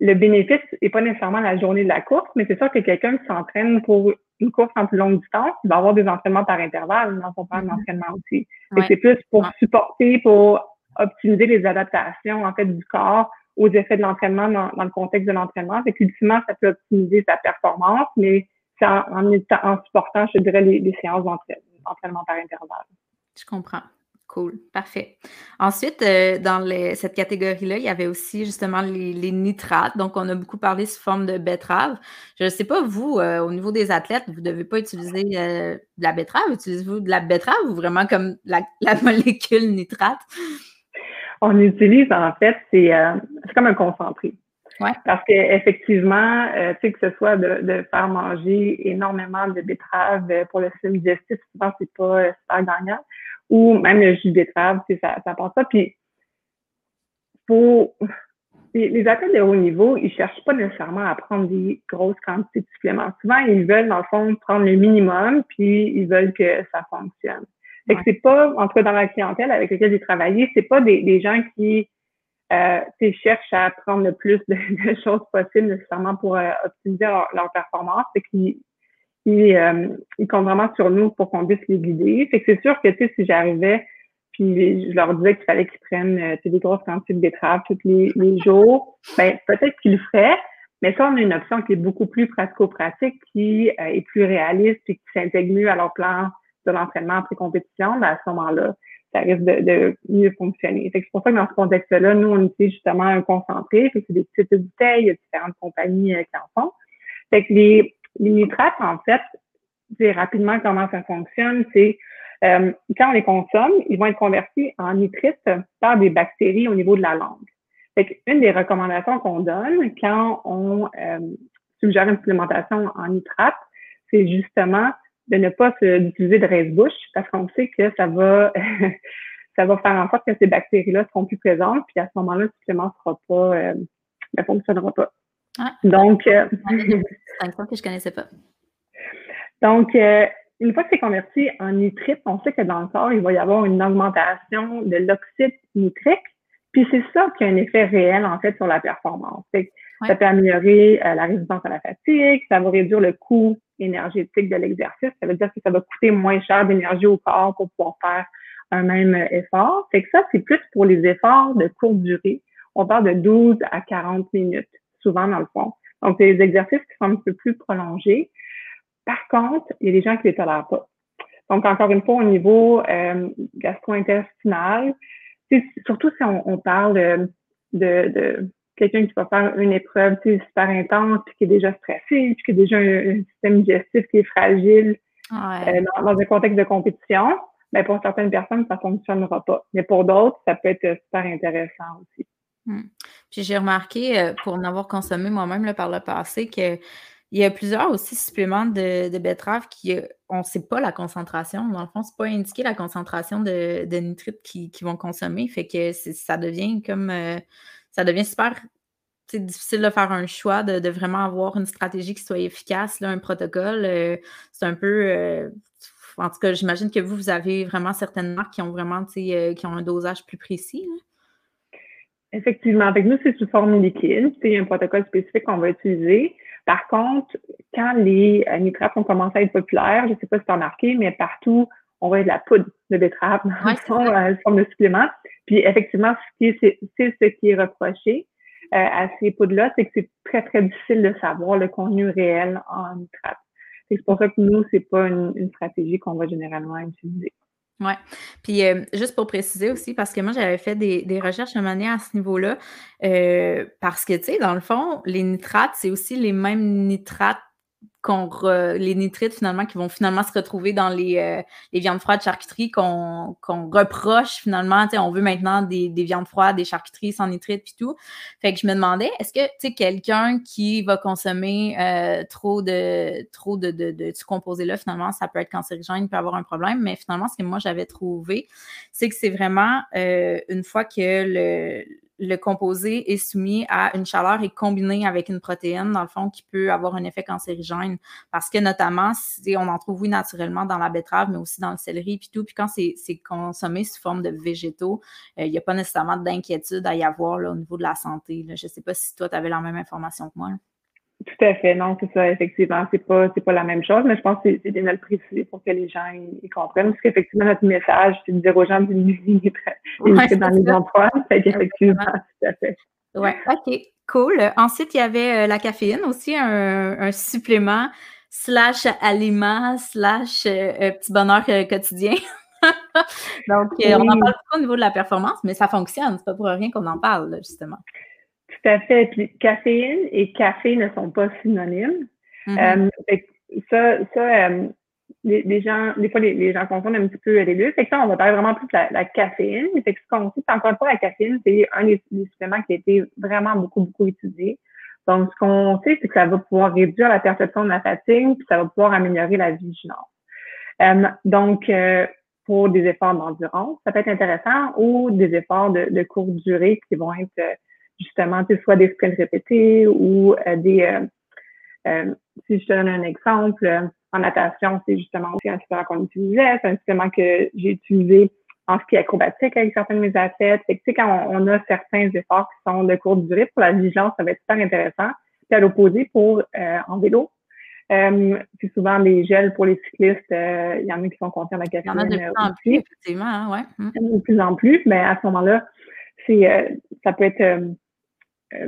le bénéfice n'est pas nécessairement la journée de la course, mais c'est sûr que quelqu'un qui s'entraîne pour une course en plus longue distance, il va avoir des entraînements par intervalle dans son plan mm-hmm. d'entraînement aussi. C'est plus pour supporter, pour optimiser les adaptations en fait du corps aux effets de l'entraînement dans, le contexte de l'entraînement. Fait qu'ultimement, ça peut optimiser sa performance, mais c'est en, en, supportant, je dirais, les, les séances d'entraînement par intervalle. Je comprends. Cool, parfait. Ensuite, euh, dans cette catégorie-là, il y avait aussi justement les, nitrates. Donc, on a beaucoup parlé sous forme de betterave. Je ne sais pas, vous, euh, au niveau des athlètes, vous ne devez pas utiliser euh, de la betterave. Utilisez-vous de la betterave ou vraiment comme la, [laughs] molécule nitrate? On utilise, en fait, c'est comme un concentré. Ouais. Parce qu'effectivement, tu sais, que ce soit de, faire manger énormément de betterave pour le système digestif, souvent, c'est pas super gagnant ou même le jus de betterave, ça, ça passe pas. Puis, pour les, athlètes de haut niveau, ils cherchent pas nécessairement à prendre des grosses quantités de suppléments. Souvent, ils veulent, dans le fond, prendre le minimum, puis ils veulent que ça fonctionne. Fait que c'est pas, en tout cas dans la clientèle avec laquelle j'ai travaillé, c'est pas des, des gens qui euh, cherchent à prendre le plus [laughs] de, choses possibles nécessairement pour euh, optimiser leur, leur performance. C'est qu'ils ils, euh, ils comptent vraiment sur nous pour qu'on puisse les guider. Fait que c'est sûr que, tu sais, si j'arrivais, puis je leur disais qu'il fallait qu'ils prennent euh, des grosses quantités de betteraves tous les, les jours, ben peut-être qu'ils le feraient, mais ça, on a une option qui est beaucoup plus pratico-pratique, qui euh, est plus réaliste et qui s'intègre mieux à leur plan de l'entraînement après compétition, ben, à ce moment-là, ça risque de, mieux fonctionner. C'est pour ça que dans ce contexte-là, nous, on utilise justement un concentré. C'est des petites bouteilles, il y a différentes compagnies euh, qui en font. Fait que les, les nitrates, en fait, c'est rapidement comment ça fonctionne, c'est euh, quand on les consomme, ils vont être convertis en nitrites par des bactéries au niveau de la langue. Fait une des recommandations qu'on donne quand on euh, suggère une supplémentation en nitrate, c'est justement de ne pas utiliser de reste-bouche parce qu'on sait que ça va [laughs] ça va faire en sorte que ces bactéries-là seront plus présentes, puis à ce moment-là, le supplément sera pas euh, ne fonctionnera pas. Ah, Donc euh, [laughs] que je connaissais pas. Donc euh, une fois que c'est converti en nitrite, on sait que dans le corps, il va y avoir une augmentation de l'oxyde nitrique. Puis c'est ça qui a un effet réel, en fait, sur la performance. Ça peut améliorer euh, la résistance à la fatigue, ça va réduire le coût énergétique de l'exercice. Ça veut dire que ça va coûter moins cher d'énergie au corps pour pouvoir faire un même effort. Fait que ça, c'est plus pour les efforts de courte durée. On parle de 12 à 40 minutes, souvent dans le fond. Donc, c'est des exercices qui sont un peu plus prolongés. Par contre, il y a des gens qui ne les tolèrent pas. Donc, encore une fois, au niveau euh, gastro-intestinal, surtout si on, parle de, quelqu'un qui va faire une épreuve super intense, puis qui est déjà stressé, puis qui a déjà un, système digestif qui est fragile euh, dans, un contexte de compétition, mais ben, pour certaines personnes, ça ne fonctionnera pas. Mais pour d'autres, ça peut être super intéressant aussi. Hmm. Puis j'ai remarqué, euh, pour en avoir consommé moi-même par le passé, que il y a plusieurs aussi suppléments de, de betterave qui, euh, on ne sait pas la concentration. Dans le fond, c'est pas indiqué la concentration de, nitrites qu'ils vont consommer. Fait que ça devient comme euh, ça devient super difficile de faire un choix, de, vraiment avoir une stratégie qui soit efficace, un protocole. C'est un peu en tout cas, j'imagine que vous, vous avez vraiment certaines marques qui ont vraiment qui ont un dosage plus précis. Effectivement. Avec nous, c'est sous forme liquide. C'est un protocole spécifique qu'on va utiliser. Par contre, quand les euh, nitrates ont commencé à être populaires, je ne sais pas si tu as remarqué, mais partout, on voit de la poudre de betterave dans ouais, son, euh, forme de supplément. Puis effectivement, c'est ce qui est reproché euh, à ces poudres-là, c'est que c'est très, très difficile de savoir le contenu réel en nitrate. C'est pour ça que nous, c'est pas une stratégie qu'on va généralement utiliser. Oui. Puis euh, juste pour préciser aussi, parce que moi, j'avais fait des, des recherches à manière à ce niveau-là, euh, parce que, tu sais, dans le fond, les nitrates, c'est aussi les mêmes nitrates les nitrites finalement qui vont finalement se retrouver dans les, euh, les viandes froides charcuterie qu'on reproche finalement. On veut maintenant des, des, viandes froides, des charcuteries sans nitrites puis tout. Fait que je me demandais, est-ce que tu quelqu'un qui va consommer euh, trop de trop de, de, de, ce composé-là, finalement, ça peut être cancérigène, peut avoir un problème. Mais finalement, ce que moi j'avais trouvé, c'est que c'est vraiment euh, une fois que le le composé est soumis à une chaleur et combiné avec une protéine, dans le fond, qui peut avoir un effet cancérigène. Parce que notamment, on en trouve, oui, naturellement dans la betterave, mais aussi dans le céleri, puis tout. Puis quand c'est consommé sous forme de végétaux, euh, il n'y a pas nécessairement d'inquiétude à y avoir là, au niveau de la santé. Je ne sais pas si toi, tu avais la même information que moi. Tout à fait, non, c'est ça, effectivement, c'est pas, c'est pas la même chose, mais je pense que c'est bien de le préciser pour que les gens y, comprennent, parce qu'effectivement, notre message, c'est de dire aux gens de limiter [laughs] ouais, dans les emplois, fait qu'effectivement, tout à fait. Oui, OK, cool. Ensuite, il y avait euh, la caféine aussi, un, supplément slash aliment slash euh, euh, petit bonheur quotidien. [laughs] Donc, on en parle pas au niveau de la performance, mais ça fonctionne. C'est pas pour rien qu'on en parle, justement. Tout à fait. Puis caféine et café ne sont pas synonymes. Mm-hmm. euh, ça, ça euh, les, gens, des fois, les, gens confondent un petit peu les deux. Fait que ça, on va parler vraiment plus de la, caféine. Fait que ce qu'on sait, encore une fois, la caféine, c'est un des, suppléments qui a été vraiment beaucoup, beaucoup étudié. Donc, ce qu'on sait, c'est que ça va pouvoir réduire la perception de la fatigue, puis ça va pouvoir améliorer la vigilance. Euh, donc, euh, pour des efforts d'endurance, ça peut être intéressant, ou des efforts de, de courte durée qui vont être justement, soit des sprints répétés ou euh, des... Euh, euh, si je te donne un exemple, en natation, c'est justement aussi un supplément qu'on utilisait, c'est un supplément que j'ai utilisé en ski acrobatique avec certains de mes athlètes. Fait que, tu sais, quand on, a certains efforts qui sont de courte durée, pour la vigilance, ça va être super intéressant. Puis à l'opposé, pour en vélo, euh, c'est souvent des gels pour les cyclistes. Il y en a qui sont contents de la caféine. Il y en a de plus en plus, effectivement, hein, ouais. Mm. De plus en plus, mais à ce moment-là, c'est ça peut être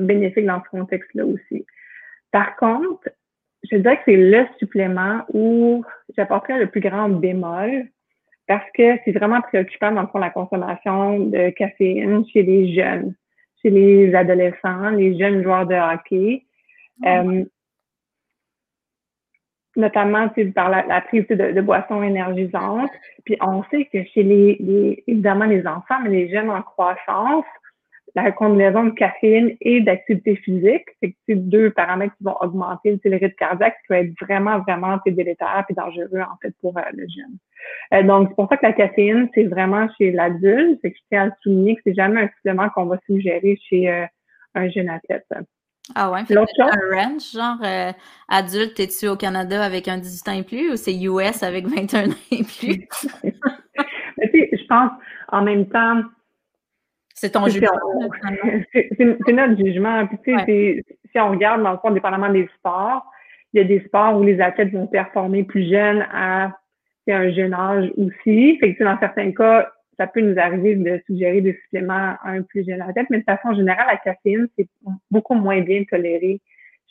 bénéfique dans ce contexte-là aussi. Par contre, je dirais que c'est le supplément où j'apporterais le plus grand bémol parce que c'est vraiment préoccupant dans le fond la consommation de caféine chez les jeunes, chez les adolescents, les jeunes joueurs de hockey. Euh, notamment par la, prise de, boissons énergisantes. Puis on sait que chez les, les, évidemment les enfants, mais les jeunes en croissance, la combinaison de caféine et d'activité physique, c'est deux paramètres qui vont augmenter le rythme cardiaque, qui peut être vraiment, vraiment délétère et dangereux, en fait, pour euh, le jeune. Euh, donc, c'est pour ça que la caféine, c'est vraiment chez l'adulte. C'est que je tiens à le souligner que c'est jamais un supplément qu'on va suggérer chez euh, un jeune athlète. Ah ouais, fait un range, genre adulte, es-tu au Canada avec un 18 ans et plus ou c'est US avec 21 ans et plus? [laughs] Mais je pense en même temps, c'est ton jugement. [laughs] C'est notre jugement. Puis, tu sais, si on regarde, dans le fond, dépendamment des sports, il y a des sports où les athlètes vont performer plus jeunes à un jeune âge aussi. Fait que, dans certains cas, ça peut nous arriver de suggérer des suppléments à un plus jeune athlète, mais de façon générale, la caféine, c'est beaucoup moins bien toléré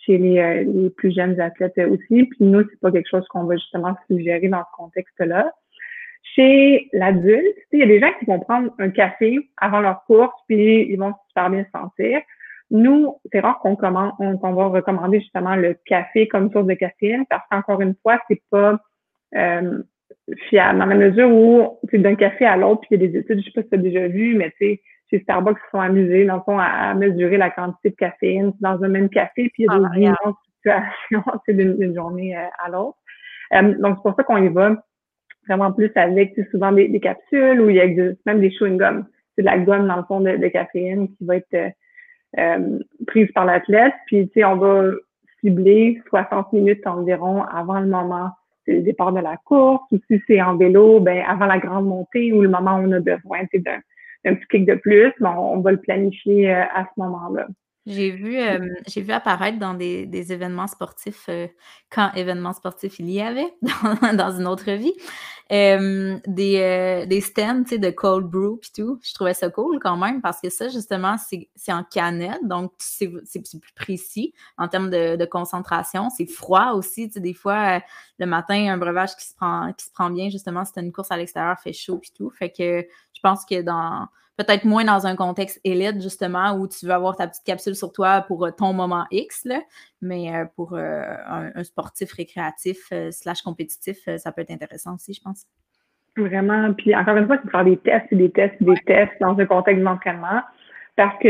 chez les, euh, les, plus jeunes athlètes aussi. Puis nous, c'est pas quelque chose qu'on va justement suggérer dans ce contexte-là. Chez l'adulte, il y a des gens qui vont prendre un café avant leur course, puis ils vont super bien se sentir. Nous, c'est rare qu'on commence, qu'on va recommander justement le café comme source de caféine, parce qu'encore une fois, c'est pas euh, fiable. Dans la mesure où, c'est d'un café à l'autre, puis il y a des études, je sais pas si tu as déjà vu, mais tu sais, chez Starbucks, ils sont amusés, dans le fond, à, mesurer la quantité de caféine dans un même café, puis il y a des ah, [laughs] situations, c'est d'une journée euh, à l'autre. Euh, donc, c'est pour ça qu'on y va vraiment plus avec souvent des, des, capsules ou il existe même des chewing-gums. C'est de la gomme dans le fond de, de caféine qui va être euh, euh prise par l'athlète. Puis, tu sais, on va cibler 60 minutes environ avant le moment du départ de la course ou si c'est en vélo, ben avant la grande montée ou le moment où on a besoin d'un petit kick de plus, ben, on va le planifier euh, à ce moment-là. J'ai vu, euh, j'ai vu apparaître dans des, des événements sportifs, euh, quand événements sportifs il y avait [laughs] dans, dans une autre vie, euh, des, des stands de cold brew et tout. Je trouvais ça cool quand même parce que ça, justement, c'est en canette, donc c'est plus précis en termes de, de concentration. C'est froid aussi. Des fois, le matin, un breuvage qui se prend, qui se prend bien, justement, c'était une course à l'extérieur, fait chaud et tout. Fait que je pense que dans peut-être moins dans un contexte élite, justement, où tu veux avoir ta petite capsule sur toi pour euh, ton moment X, là, mais euh, pour euh, un, sportif récréatif slash compétitif, ça peut être intéressant aussi, je pense. Vraiment. Puis encore une fois, c'est de faire des tests, des tests, des tests dans un contexte d'entraînement. Parce que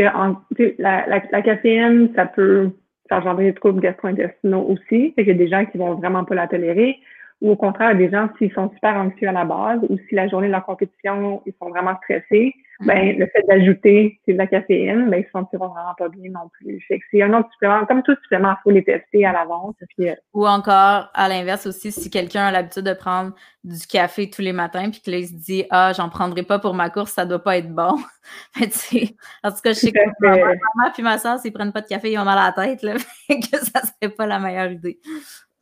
la, la, caféine, ça peut engendrer des troubles gastro-intestinaux aussi. Fait qu'il y a des gens qui vont vraiment pas la tolérer ou au contraire, des gens, s'ils sont super anxieux à la base ou si la journée de la compétition, ils sont vraiment stressés, ben, le fait d'ajouter de la caféine, ben, ils se sentiront vraiment pas bien non plus. Fait que c'est un autre supplément. Comme tout supplément, il faut les tester à l'avance. Euh, ou encore, à l'inverse aussi, si quelqu'un a l'habitude de prendre du café tous les matins, puis que là, il se dit, ah, j'en prendrai pas pour ma course, ça doit pas être bon. [laughs] Sais, en tout cas, je sais que ma maman puis ma soeur, s'ils prennent pas de café, ils ont mal à la tête, là. [laughs] que ça serait pas la meilleure idée.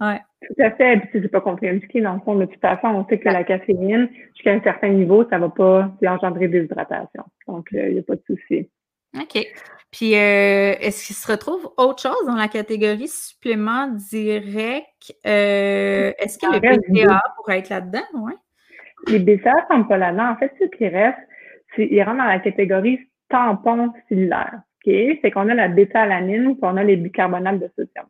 Ouais. Tout à fait. Puis c'est pas contre-indiqué, dans le fond. De toute façon, on sait que la caféine, jusqu'à un certain niveau, ça va pas engendrer des hydratations. Donc, il euh, n'y a pas de souci. OK. Puis, euh, est-ce qu'il se retrouve autre chose dans la catégorie supplément direct? Euh, est-ce que le BCA pourrait être là-dedans? Ouais. Les BCA ne sont pas là-dedans. En fait, ce qui reste, c'est ils rentrent dans la catégorie tampon cellulaire. OK? C'est qu'on a la bêta-alanine puis on a les bicarbonates de sodium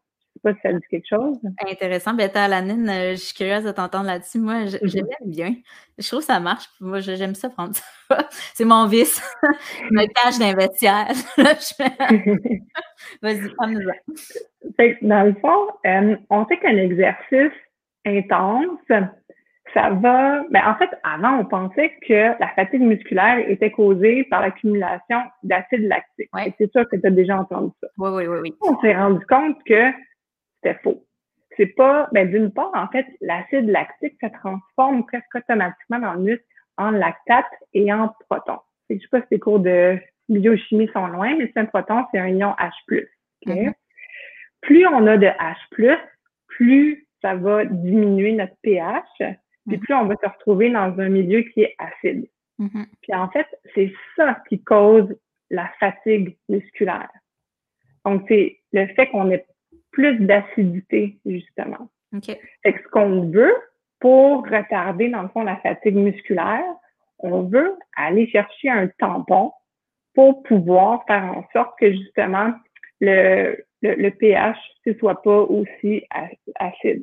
pas si ça dit quelque chose. Intéressant. Bêta-alanine, euh, je suis curieuse de t'entendre là-dessus. Moi, mm-hmm. j'aime bien. Je trouve que ça marche. Moi, j'aime ça prendre ça. [laughs] C'est mon vice. [laughs] [laughs] je me cache d'investir. Vas-y, prends-nous Dans le fond, euh, on sait qu'un exercice intense, ça va. Ben, en fait, avant, on pensait que la fatigue musculaire était causée par l'accumulation d'acide lactique. C'est sûr que tu as déjà entendu ça. Oui, oui, oui, oui. On s'est rendu compte que c'était faux. C'est pas, ben, d'une part, en fait, l'acide lactique se transforme presque automatiquement dans le muscle en lactate et en proton. Je sais pas si les cours de biochimie sont loin, mais c'est un proton, c'est un ion H+. Mm-hmm. Plus on a de H+, plus ça va diminuer notre pH, puis mm-hmm. plus on va se retrouver dans un milieu qui est acide. Mm-hmm. Puis en fait, c'est ça qui cause la fatigue musculaire. Donc, c'est le fait qu'on ait plus d'acidité, justement. OK. Fait que ce qu'on veut pour retarder, dans le fond, la fatigue musculaire, on veut aller chercher un tampon pour pouvoir faire en sorte que justement le, le, pH ne soit pas aussi acide,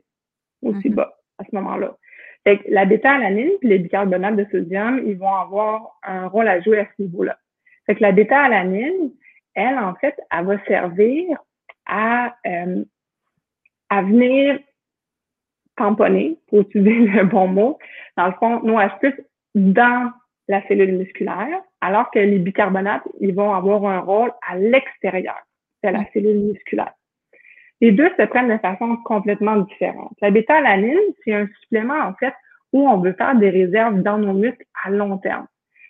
aussi mm-hmm. bas à ce moment-là. Fait que la bêta-alanine et les bicarbonates de sodium, ils vont avoir un rôle à jouer à ce niveau-là. Fait que la bêta-alanine, elle, en fait, elle va servir à, euh, à venir tamponner, pour utiliser [laughs] le bon mot, dans le fond, nos H+, dans la cellule musculaire, alors que les bicarbonates, ils vont avoir un rôle à l'extérieur de la cellule musculaire. Les deux se prennent de façon complètement différente. La bêta-alanine, c'est un supplément, en fait, où on veut faire des réserves dans nos muscles à long terme.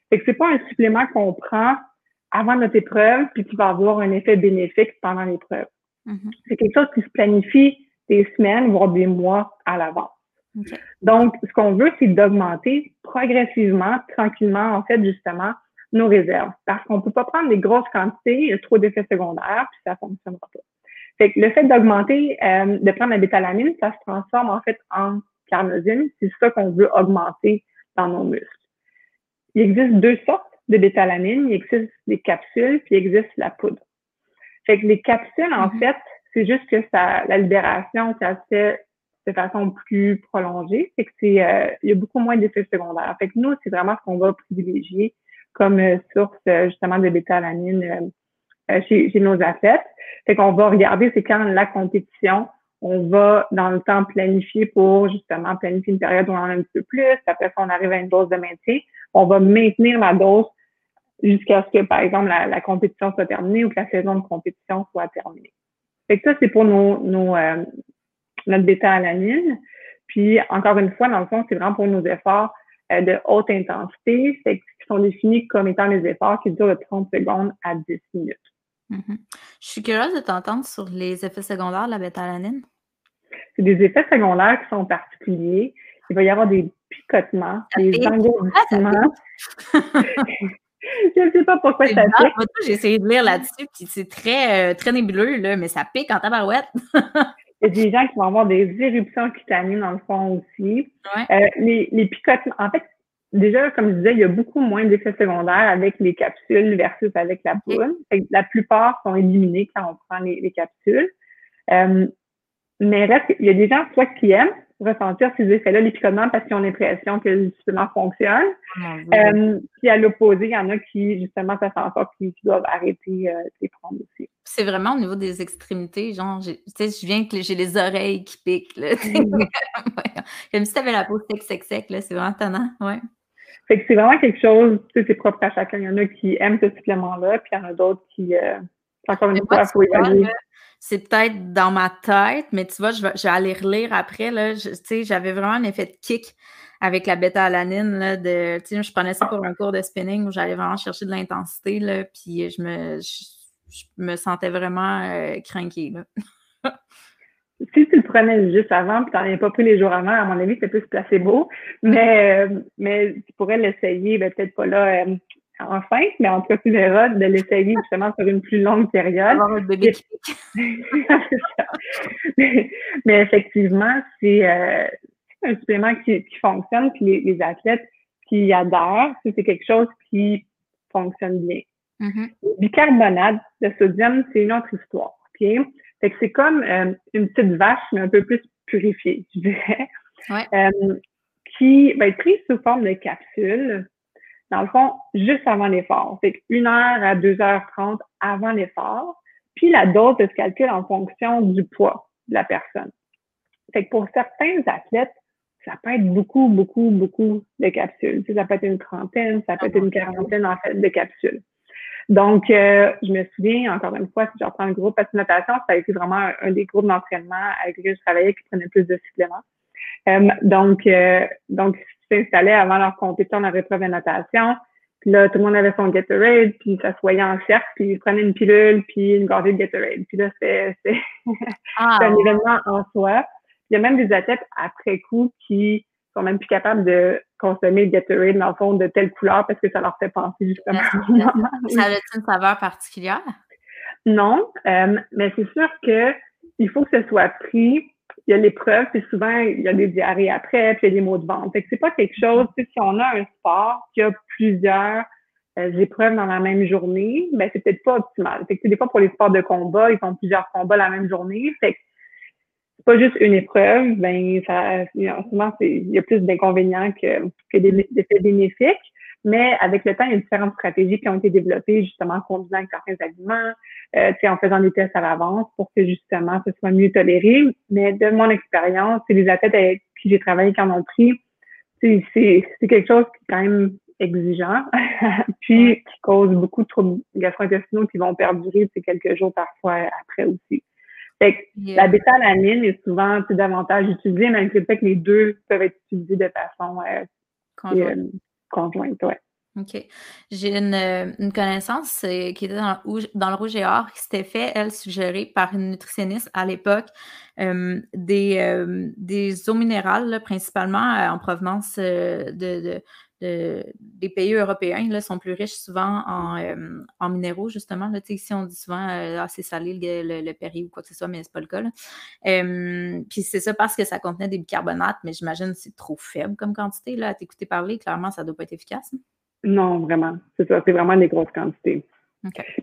Fait que c'est pas un supplément qu'on prend avant notre épreuve puis qui va avoir un effet bénéfique pendant l'épreuve. Mm-hmm. C'est quelque chose qui se planifie des semaines, voire des mois à l'avance. Donc, ce qu'on veut, c'est d'augmenter progressivement, tranquillement, en fait, justement, nos réserves. Parce qu'on ne peut pas prendre des grosses quantités, il y a trop d'effets secondaires, puis ça ne fonctionnera pas. Fait que le fait d'augmenter, euh, de prendre la bétalamine, ça se transforme en fait en carnosine. C'est ça qu'on veut augmenter dans nos muscles. Il existe deux sortes de bétalamine. Il existe des capsules, puis il existe la poudre. Fait que les capsules, en mm-hmm. fait, c'est juste que ça, la libération, ça se fait de façon plus prolongée. Fait que c'est, euh, il y a beaucoup moins d'effets secondaires. Fait que nous, c'est vraiment ce qu'on va privilégier comme euh, source euh, justement de bêta-alanine chez, chez, nos athlètes. Fait qu'on va regarder c'est quand la compétition, on va dans le temps planifier pour justement planifier une période où on en a un petit peu plus. Après ça, on arrive à une dose de maintien. On va maintenir la dose jusqu'à ce que, par exemple, la, la, compétition soit terminée ou que la saison de compétition soit terminée. Fait que ça, c'est pour nos, nos, notre bêta-alanine. Puis, encore une fois, dans le fond, c'est vraiment pour nos efforts euh, de haute intensité, qui sont définis comme étant des efforts qui durent de 30 secondes à 10 minutes. Mm-hmm. Je suis curieuse de t'entendre sur les effets secondaires de la bêta-alanine. C'est des effets secondaires qui sont particuliers. Il va y avoir des picotements, des engourdissements. [laughs] [laughs] je ne sais pas pourquoi ça pique. J'ai essayé de lire là-dessus, puis c'est très, euh, très nébuleux, là, mais ça pique en tabarouette. [laughs] Il y a des gens qui vont avoir des éruptions cutanées dans le fond aussi. Euh, les, les picotements, en fait, déjà, comme je disais, il y a beaucoup moins d'effets secondaires avec les capsules versus avec la poudre. La plupart sont éliminés quand on prend les, capsules. Euh, mais reste, il y a des gens soit qui aiment ressentir ces effets-là, les picotements, parce qu'ils ont l'impression que le supplément fonctionne. euh, puis à l'opposé, il y en a qui, justement, ça fait en sorte qu'ils doivent arrêter euh, de les prendre aussi. C'est vraiment au niveau des extrémités, genre, tu sais, je viens que j'ai les oreilles qui piquent, là. [laughs] Comme si tu avais la peau sec, sec, sec, là, c'est vraiment tannant, ouais. Fait que c'est vraiment quelque chose, tu sais, c'est propre à chacun. Il y en a qui aiment ce supplément-là, puis il y en a d'autres qui, euh, encore une fois, il faut y aller c'est peut-être dans ma tête, mais tu vois, je vais, aller relire après. Là, tu sais, j'avais vraiment un effet de kick avec la bêta-alanine. Là, de, tu sais, je prenais ça pour un cours de spinning où j'allais vraiment chercher de l'intensité, là, puis je me, je, me sentais vraiment euh, craquée. [laughs] si tu le prenais juste avant, puis tu n'en avais pas pris les jours avant, à mon avis, c'est plus placebo. Mais, euh, mais tu pourrais l'essayer, ben, peut-être pas là euh, enfin, mais en tout cas, tu verras de l'essayer justement sur une plus longue période. [laughs] [laughs] mais, effectivement, c'est euh, un supplément qui, fonctionne, puis les, athlètes qui adhèrent, c'est quelque chose qui fonctionne bien. Mm-hmm. Bicarbonate de sodium, c'est une autre histoire. OK? Fait que c'est comme euh, une petite vache, mais un peu plus purifiée, je dirais. Euh, qui va être prise sous forme de capsule dans le fond, juste avant l'effort. Fait une heure à 2h30 avant l'effort. Puis la dose se calcule en fonction du poids de la personne. Fait que pour certains athlètes, ça peut être beaucoup, beaucoup, beaucoup de capsules. ça peut être une trentaine, ça peut être une quarantaine en fait de capsules. Donc, euh, je me souviens, encore une fois, si je reprends le groupe natation, ça a été vraiment un, des groupes d'entraînement avec lesquels je travaillais qui prenaient plus de suppléments. Euh, donc, euh, donc, s'installaient avant leur compétition dans l'épreuve de natation. Puis là, tout le monde avait son Gatorade, puis ça se voyait en cercle, puis ils prenaient une pilule, puis une gorgée de Gatorade. Puis là, c'est [laughs] ah, un événement en soi. Il y a même des athlètes après coup qui sont même plus capables de consommer le Gatorade dans le fond de telle couleur parce que ça leur fait penser justement. Ça a une saveur particulière? Non, euh, mais c'est sûr que il faut que ce soit pris. Il y a l'épreuve, puis souvent, il y a des diarrhées après, puis il y a des maux de ventre. Fait que c'est pas quelque chose, si on a un sport qui a plusieurs euh, épreuves dans la même journée, ben c'est peut-être pas optimal. Fait que des fois, pour les sports de combat, ils font plusieurs combats la même journée. Fait que c'est pas juste une épreuve, ben ça, souvent, il y a plus d'inconvénients que, que d'effets bénéfiques. Mais avec le temps, il y a différentes stratégies qui ont été développées, justement, en combinant avec certains aliments, euh, en faisant des tests à l'avance pour que, justement, ce soit mieux toléré. Mais de mon expérience, c'est les athlètes avec qui j'ai travaillé qui en ont pris, c'est quelque chose qui est quand même exigeant, [laughs] puis qui cause beaucoup de troubles gastro-intestinaux qui vont perdurer quelques jours parfois après aussi. Fait que la bétalamine est souvent davantage utilisée, même si le fait que les deux peuvent être utilisés de façon euh, conjointe. J'ai une, une, connaissance qui était dans, le rouge et or qui s'était fait, elle, suggérée par une nutritionniste à l'époque, des, des eaux minérales, principalement en provenance de, des pays européens là, sont plus riches souvent en, euh, en minéraux, justement. Là, ici, on dit souvent euh, ah, c'est salé le, le, péri ou quoi que ce soit, mais c'est pas le cas. puis c'est ça parce que ça contenait des bicarbonates, mais j'imagine que c'est trop faible comme quantité. Là, à t'écouter parler, clairement, ça ne doit pas être efficace. Hein? Non, vraiment. C'est ça, c'est vraiment des grosses quantités.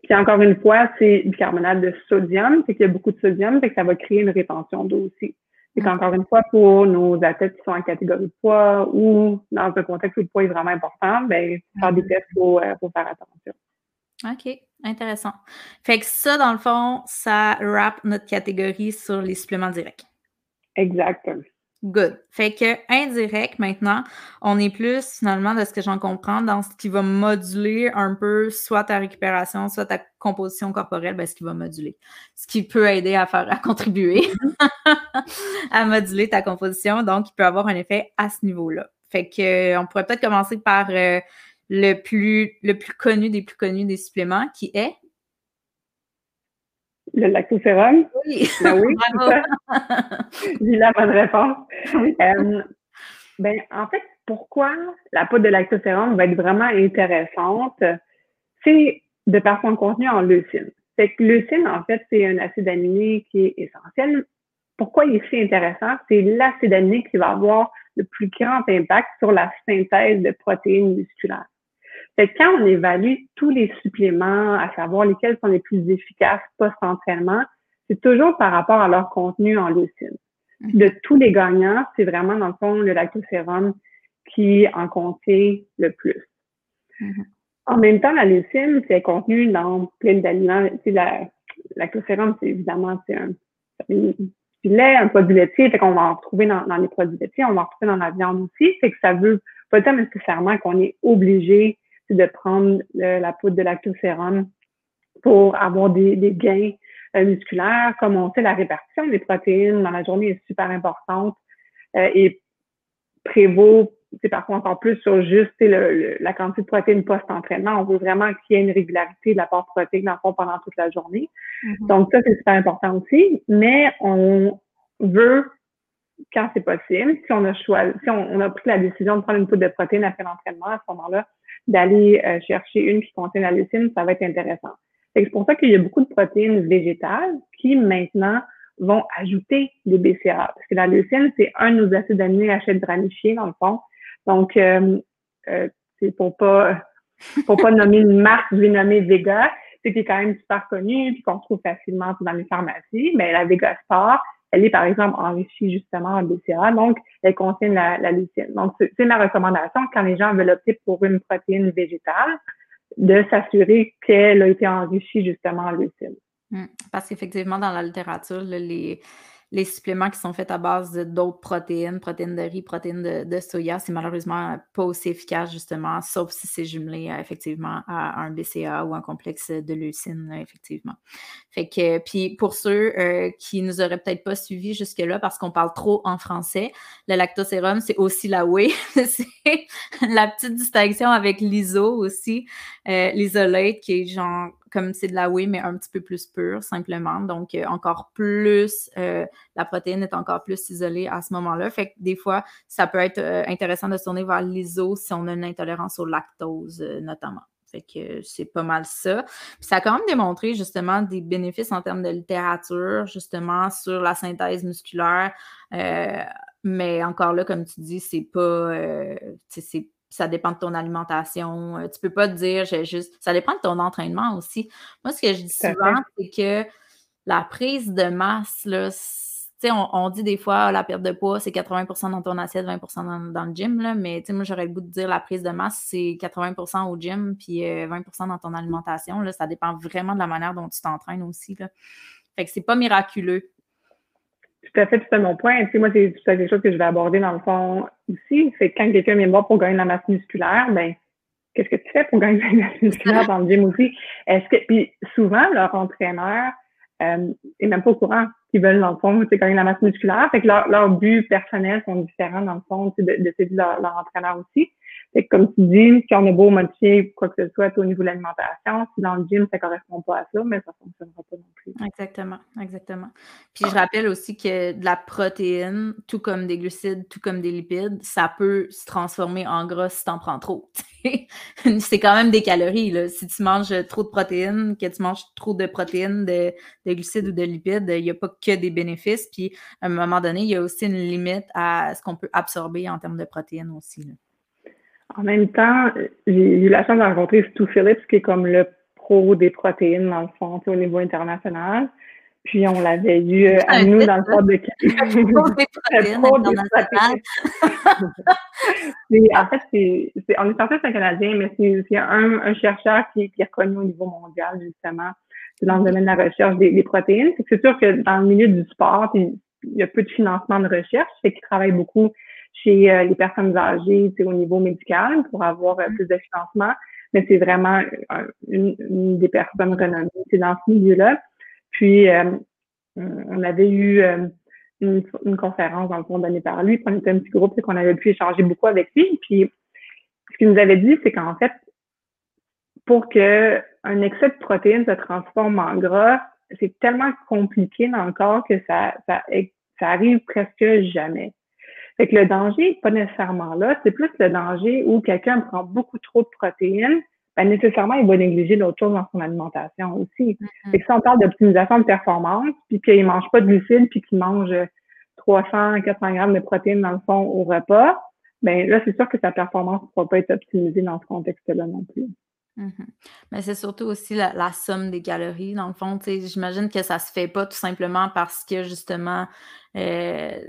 Puis encore une fois, c'est bicarbonate de sodium, c'est qu'il y a beaucoup de sodium, fait que ça va créer une rétention d'eau aussi. C'est qu'encore une fois, pour nos athlètes qui sont en catégorie de poids ou dans un contexte où le poids est vraiment important, ben, faire des tests, il faut, faut, faire attention. OK, intéressant. Fait que ça, dans le fond, ça wrap notre catégorie sur les suppléments directs. Exactement. Good. Fait que indirect, maintenant, on est plus finalement de ce que j'en comprends dans ce qui va moduler un peu soit ta récupération, soit ta composition corporelle, ben, ce qui va moduler. Ce qui peut aider à faire, à contribuer [laughs] à moduler ta composition. Donc, il peut avoir un effet à ce niveau-là. Fait que on pourrait peut-être commencer par euh, le plus le plus connu des plus connus des suppléments, qui est le lactosérum? Oui. Ben oui, [laughs] J'ai la bonne réponse. Euh, ben, en fait, pourquoi la poudre de lactosérum va être vraiment intéressante? C'est de par son contenu en leucine. Fait que leucine, en fait, c'est un acide aminé qui est essentiel. Pourquoi il est si intéressant? C'est l'acide aminé qui va avoir le plus grand impact sur la synthèse de protéines musculaires quand on évalue tous les suppléments, à savoir lesquels sont les plus efficaces post-entraînement, c'est toujours par rapport à leur contenu en leucine. Mhm. De tous les gagnants, c'est vraiment, dans le fond, le lactosérum qui en contient le plus. Mhm. En même temps, la leucine, c'est contenu dans plein d'aliments. La, lactosérum, c'est évidemment, c'est un, du lait, un produit laitier, fait qu'on va en retrouver dans, les produits laitiers, on va en retrouver dans la viande aussi, fait que ça veut pas dire nécessairement qu'on est obligé de prendre la poudre de lactosérum pour avoir des, gains euh, musculaires. Comme on sait, la répartition des protéines dans la journée est super importante euh, et prévaut c'est parfois encore plus sur juste la quantité de protéines post-entraînement. On veut vraiment qu'il y ait une régularité de l'apport protéine dans le fond pendant toute la journée. Mm-hmm. Donc, ça, c'est super important aussi. Mais on veut, quand c'est possible, si on a choisi, si on, a pris la décision de prendre une poudre de protéines après l'entraînement, à ce moment-là, d'aller euh, chercher une qui contient la leucine, ça va être intéressant. C'est pour ça qu'il y a beaucoup de protéines végétales qui maintenant vont ajouter des BCA. Parce que la leucine, c'est un de nos acides aminés à chaîne ramifiée, dans le fond. Donc, euh, euh, c'est pour pas [laughs] pour pas nommer une marque, je vais nommer Vega, c'est qui est quand même super connu, puis qu'on trouve facilement dans les pharmacies. Mais la Vega Sport, elle est par exemple enrichie justement en BCA, donc elle contient la, la leucine. Donc, c'est ma recommandation quand les gens veulent opter pour une protéine végétale, de s'assurer qu'elle a été enrichie justement en leucine. Mmh. Parce qu'effectivement, dans la littérature, les, les suppléments qui sont faits à base d'autres protéines, protéines de riz, protéines de, soya, c'est malheureusement pas aussi efficace, justement, sauf si c'est jumelé effectivement à un BCA ou un complexe de leucine, effectivement. Fait que, puis pour ceux euh, qui nous auraient peut-être pas suivis jusque-là parce qu'on parle trop en français, le lactosérum, c'est aussi la whey. [laughs] c'est la petite distinction avec l'iso aussi, euh, l'isolate qui est genre comme c'est de la whey, mais un petit peu plus pur, simplement. Donc, euh, encore plus, euh, la protéine est encore plus isolée à ce moment-là. Fait que des fois, ça peut être intéressant de se tourner vers l'iso si on a une intolérance au lactose, notamment. Fait que c'est pas mal ça. Puis ça a quand même démontré justement des bénéfices en termes de littérature, justement sur la synthèse musculaire. Mais encore là, comme tu dis, c'est pas. Ça dépend de ton alimentation. Euh, tu peux pas te dire, j'ai juste. Ça dépend de ton entraînement aussi. Moi, ce que je dis souvent, c'est que la prise de masse, là, on, on, dit des fois la perte de poids, c'est 80% dans ton assiette, 20% dans, le gym, là, mais moi, j'aurais le goût de dire la prise de masse, c'est 80% au gym, puis 20% euh, dans ton alimentation. Là, ça dépend vraiment de la manière dont tu t'entraînes aussi. Là. Fait que c'est pas miraculeux. Tout à fait, c'est mon point. Tu sais, moi, c'est quelque chose que je vais aborder dans le fond aussi. C'est quand quelqu'un vient me voir pour gagner de la masse musculaire, ben qu'est-ce que tu fais pour gagner de la masse musculaire dans le gym aussi? Est-ce que, puis souvent, leur entraîneur euh, est même pas au courant qu'ils veulent, dans le fond, gagner la masse musculaire. Fait que leurs leur buts personnels sont différents, dans le fond, de, de celui de leur entraîneur aussi. Fait comme tu dis, si on a beau modifier quoi que ce soit au niveau de l'alimentation, si dans le gym, ça correspond pas à ça, mais ça fonctionnera pas non plus. Exactement, exactement. Puis je rappelle aussi que de la protéine, tout comme des glucides, tout comme des lipides, ça peut se transformer en gras si tu en prends trop. [laughs] c'est quand même des calories. Là. Si tu manges trop de protéines, que tu manges trop de protéines, de, de glucides ou de lipides, il n'y a pas que des bénéfices. Puis à un moment donné, il y a aussi une limite à ce qu'on peut absorber en termes de protéines aussi. En même temps, j'ai eu la chance de rencontrer Stu Phillips, qui est comme le pro des protéines, dans le fond, au niveau international. Puis on l'avait eu euh, à nous dans le cadre de en fait, c'est, on est censé un Canadien, mais c'est, un, un chercheur qui, qui, est reconnu au niveau mondial, justement, dans le domaine de la recherche des, protéines. C'est sûr que dans le milieu du sport, il, y a peu de financement de recherche, fait qu'il travaille beaucoup chez euh, les personnes âgées au niveau médical pour avoir euh, plus de financement, mais c'est vraiment euh, une, des personnes renommées dans ce milieu-là. Puis, on avait eu une, une, conférence dans le fond donnée par lui, on était un petit groupe, et qu'on avait pu échanger beaucoup avec lui. Puis, ce qu'il nous avait dit, c'est qu'en fait, pour que un excès de protéines se transforme en gras, c'est tellement compliqué dans le corps que ça, ça, ça arrive presque jamais. Fait que le danger n'est pas nécessairement là, c'est plus le danger où quelqu'un prend beaucoup trop de protéines, ben nécessairement, il va négliger d'autres choses dans son alimentation aussi. Mm que si on parle d'optimisation de performance, puis qu'il ne mange pas de glucides, puis qu'il mange 300, 400 grammes de protéines dans le fond au repas, ben là, c'est sûr que sa performance ne pourra pas être optimisée dans ce contexte-là non plus. Mm-hmm. Mais c'est surtout aussi la, somme des calories, dans le fond. J'imagine que ça se fait pas tout simplement parce que justement, euh,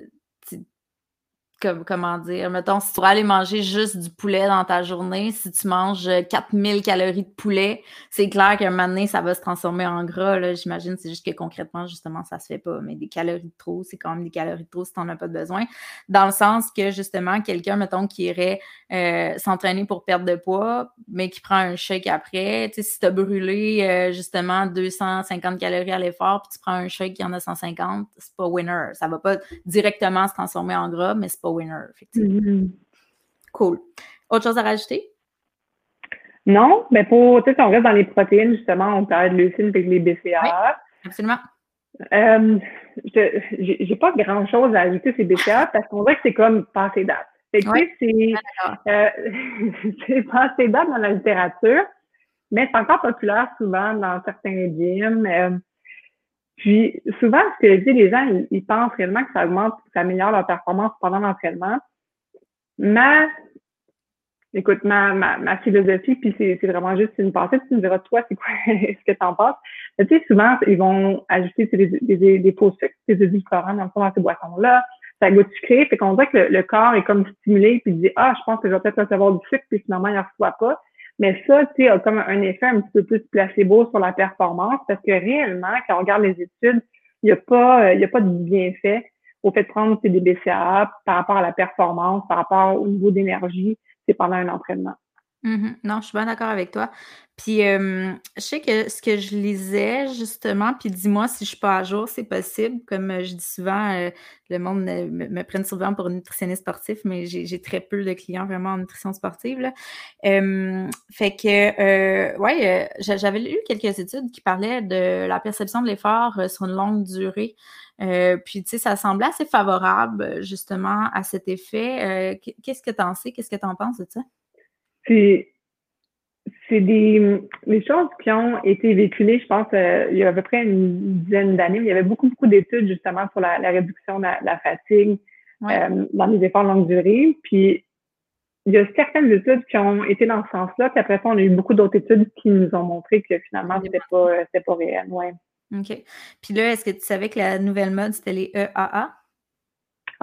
comment dire, mettons, si tu vas aller manger juste du poulet dans ta journée, si tu manges 4000 euh, calories de poulet, c'est clair qu'un moment donné, ça va se transformer en gras, j'imagine, c'est juste que concrètement, justement, ça se fait pas, mais des calories de trop, c'est quand même des calories de trop si tu n'en as pas besoin, dans le sens que, justement, quelqu'un, mettons, qui irait euh, s'entraîner pour perdre de poids, mais qui prend un shake après, tu sais, si tu as brûlé, euh, justement, 250 calories à l'effort, puis tu prends un shake qui en a 150, c'est pas winner, ça va pas directement se transformer en gras, mais c'est pas winner, effectivement. Mm-hmm. Cool. Autre chose à rajouter? Non, mais pour, tu sais, si on reste dans les protéines, justement, on parle de leucine avec les BCA. absolument. Euh, j'ai pas grand chose à ajouter ces BCA parce qu'on dirait que c'est comme passé date. Fait c'est, euh, [laughs] c'est passé date dans la littérature, mais c'est encore populaire souvent dans certains gyms. Puis souvent, ce que je dis, les gens, ils, pensent réellement que ça augmente, que ça améliore leur performance pendant l'entraînement. Mais, écoute, ma, ma, ma philosophie, puis c'est vraiment juste une pensée, tu me diras, toi, c'est quoi, [laughs] ce que tu en penses? tu sais, souvent, ils vont ajouter des, des, des, faux sucres, des édulcorants dans, dans ces boissons-là. Ça goûte sucré, fait qu'on dirait que le, corps est comme stimulé, puis il dit, ah, je pense que je vais peut-être recevoir du sucre, puis finalement, il ne reçoit pas. Mais ça, tu sais, a comme un effet un petit peu plus placebo sur la performance parce que réellement, quand on regarde les études, il n'y a pas, euh, y a pas de bienfait au fait de prendre des BCAA par rapport à la performance, par rapport au niveau d'énergie, c'est pendant un entraînement. Mm-hmm. Non, je suis bien d'accord avec toi. Puis, je sais que ce que je lisais, justement, puis dis-moi si je suis pas à jour, c'est possible. Comme je dis souvent, le monde me, prenne souvent pour une nutritionniste sportif, mais j'ai très peu de clients vraiment en nutrition sportive. fait que, euh, ouais, j'avais lu quelques études qui parlaient de la perception de l'effort sur une longue durée. puis, tu sais, ça semblait assez favorable, justement, à cet effet. Qu'est-ce que tu en sais? Qu'est-ce que tu en penses de ça? C'est c'est des, des, choses qui ont été véhiculées, je pense, euh, il y a à peu près une dizaine d'années. Il y avait beaucoup, beaucoup d'études justement sur la, réduction de la, fatigue euh, dans les efforts longue durée. Puis, il y a certaines études qui ont été dans ce sens-là. Puis après ça, on a eu beaucoup d'autres études qui nous ont montré que finalement, c'était pas, pas réel. Ouais. OK. Puis là, est-ce que tu savais que la nouvelle mode, c'était les EAA?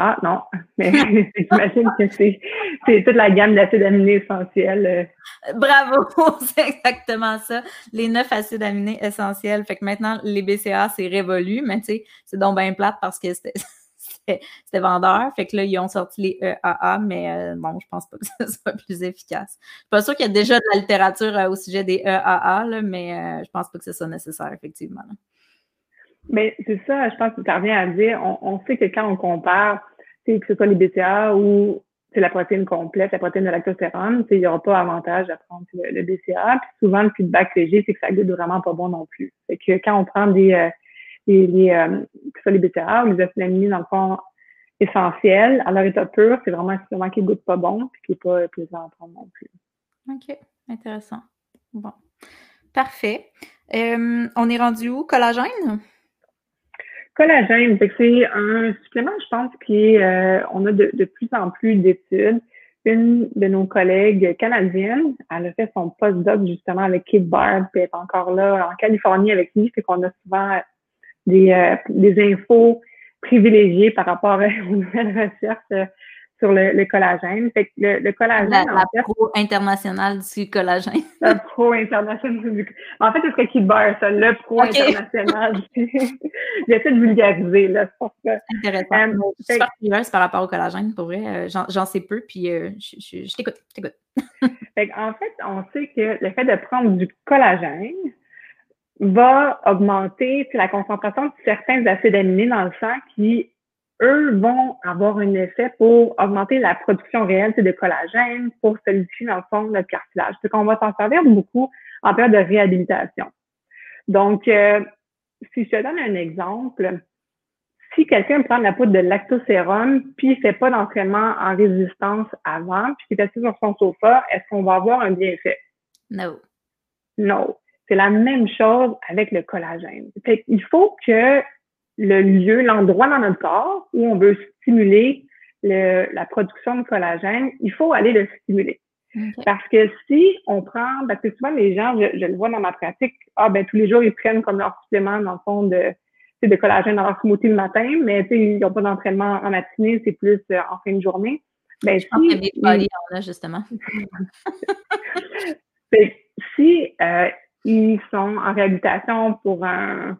Ah non, [laughs] mais j'imagine que c'est, toute la gamme d'acides aminés essentiels. Euh. Bravo, [laughs] c'est exactement ça. Les neuf acides aminés essentiels. Fait que maintenant, les BCA, c'est révolu, mais tu sais, c'est donc bien plate parce que c'était, [laughs] vendeur. Fait que là, ils ont sorti les EAA, mais euh, bon, je pense pas que ce soit plus efficace. Je suis pas sûre qu'il y a déjà de la littérature euh, au sujet des EAA, mais je pense pas que ce soit nécessaire, effectivement. Mais c'est ça, je pense que tu reviens à dire, on, sait que quand on compare, que ce soit les BCA ou c'est la protéine complète, la protéine de lactostérone, il n'y aura pas avantage à prendre le, BCA. Puis souvent, le feedback que j'ai, c'est que ça goûte vraiment pas bon non plus. Fait que quand on prend des, euh, les, les euh, que ce soit les BCA ou les acides dans le fond, essentiels, à leur état pur, c'est vraiment souvent qui goûte pas bon puis qui n'est pas plaisant à prendre non plus. OK, intéressant. Bon. Parfait. Euh, on est rendu où? Collagène? Collagène, c'est un supplément, je pense, qui euh, on a de, plus en plus d'études. Une de nos collègues canadiennes, elle a fait son post-doc justement avec Kate Bard, puis elle est encore là en Californie avec lui, fait qu'on a souvent des, euh, des infos privilégiées par rapport [laughs] aux nouvelles recherches sur le, collagène. Fait que le, collagène. La, [laughs] la pro internationale du collagène. La pro internationale du En fait, ce serait Kid Bar, ça, le pro international. J'essaie [laughs] de vulgariser, là. Intéressant. Um, je suis curieuse par rapport au collagène, pour vrai. Euh, j'en sais peu, puis euh, je, je, t'écoute. [laughs] en fait, on sait que le fait de prendre du collagène, va augmenter la concentration de certains acides aminés dans le sang qui eux vont avoir un effet pour augmenter la production réelle de collagène, pour solidifier dans le fond notre cartilage. C'est qu'on va s'en servir beaucoup en période de réhabilitation. Donc, euh, si je te donne un exemple, si quelqu'un prend la poudre de lactosérum, puis il fait pas d'entraînement en résistance avant, puis qu'il est assis sur son sofa, est-ce qu'on va avoir un bienfait? Non. Non. C'est la même chose avec le collagène. Il faut que le lieu, l'endroit dans notre corps où on veut stimuler le, la production de collagène, il faut aller le stimuler. Parce que si on prend, parce que souvent les gens, je, le vois dans ma pratique, ah ben tous les jours ils prennent comme leur supplément dans le fond de, de collagène dans leur smoothie le matin, mais ils n'ont pas d'entraînement en matinée, c'est plus euh, en fin de journée. Ben, je si, pense que en a justement. [laughs] Ben, si euh, ils sont en réhabilitation pour un,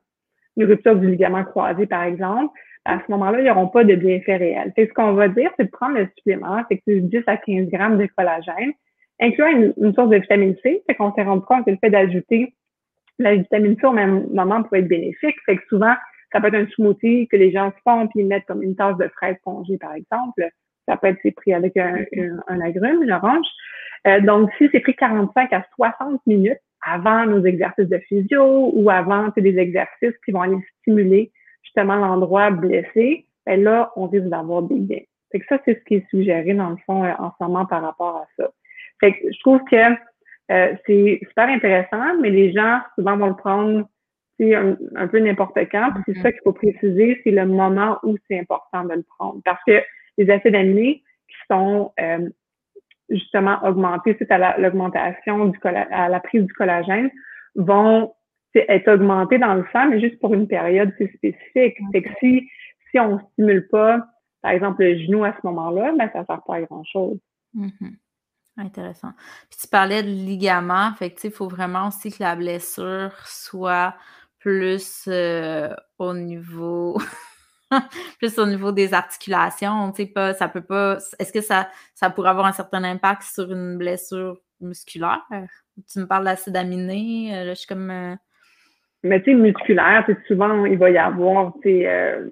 une rupture du ligament croisé, par exemple, à ce moment-là, ils n'auront pas de bienfait réel. ce qu'on va dire, c'est de prendre le supplément, c'est que 10 à 15 grammes de collagène, incluant une, source de vitamine C. Fait qu'on s'est rendu compte que le fait d'ajouter la vitamine C au même moment peut être bénéfique. Fait que souvent, ça peut être un smoothie que les gens font puis ils mettent comme une tasse de fraises congées, par exemple. Ça peut être pris avec un, un, agrume, une orange. Euh, donc, si c'est pris 45 à 60 minutes, avant nos exercices de physio ou avant des exercices qui vont aller stimuler justement l'endroit blessé, ben là, on risque d'avoir des gains. Fait que ça, c'est ce qui est suggéré dans le fond euh, en ce moment par rapport à ça. Fait que je trouve que euh, c'est super intéressant, mais les gens souvent vont le prendre un, un peu n'importe quand. c'est mm-hmm. ça qu'il faut préciser, c'est le moment où c'est important de le prendre. Parce que les acides aminés qui sont euh, justement augmenter suite à l'augmentation du à la prise du collagène vont être augmentés dans le sang, mais juste pour une période spécifique. Fait que si, si on stimule pas, par exemple, le genou à ce moment-là, ben, ça ne sert pas à grand-chose. Mm-hmm. Intéressant. Puis tu parlais de ligament, fait il faut vraiment aussi que la blessure soit plus euh, au niveau [laughs] plus au niveau des articulations, tu sais, pas, ça peut pas. Est-ce que ça, ça pourrait avoir un certain impact sur une blessure musculaire? Tu me parles d'acide aminé, euh, là, je suis comme. Euh, Mais tu sais, musculaire, souvent, il va y avoir, tu euh,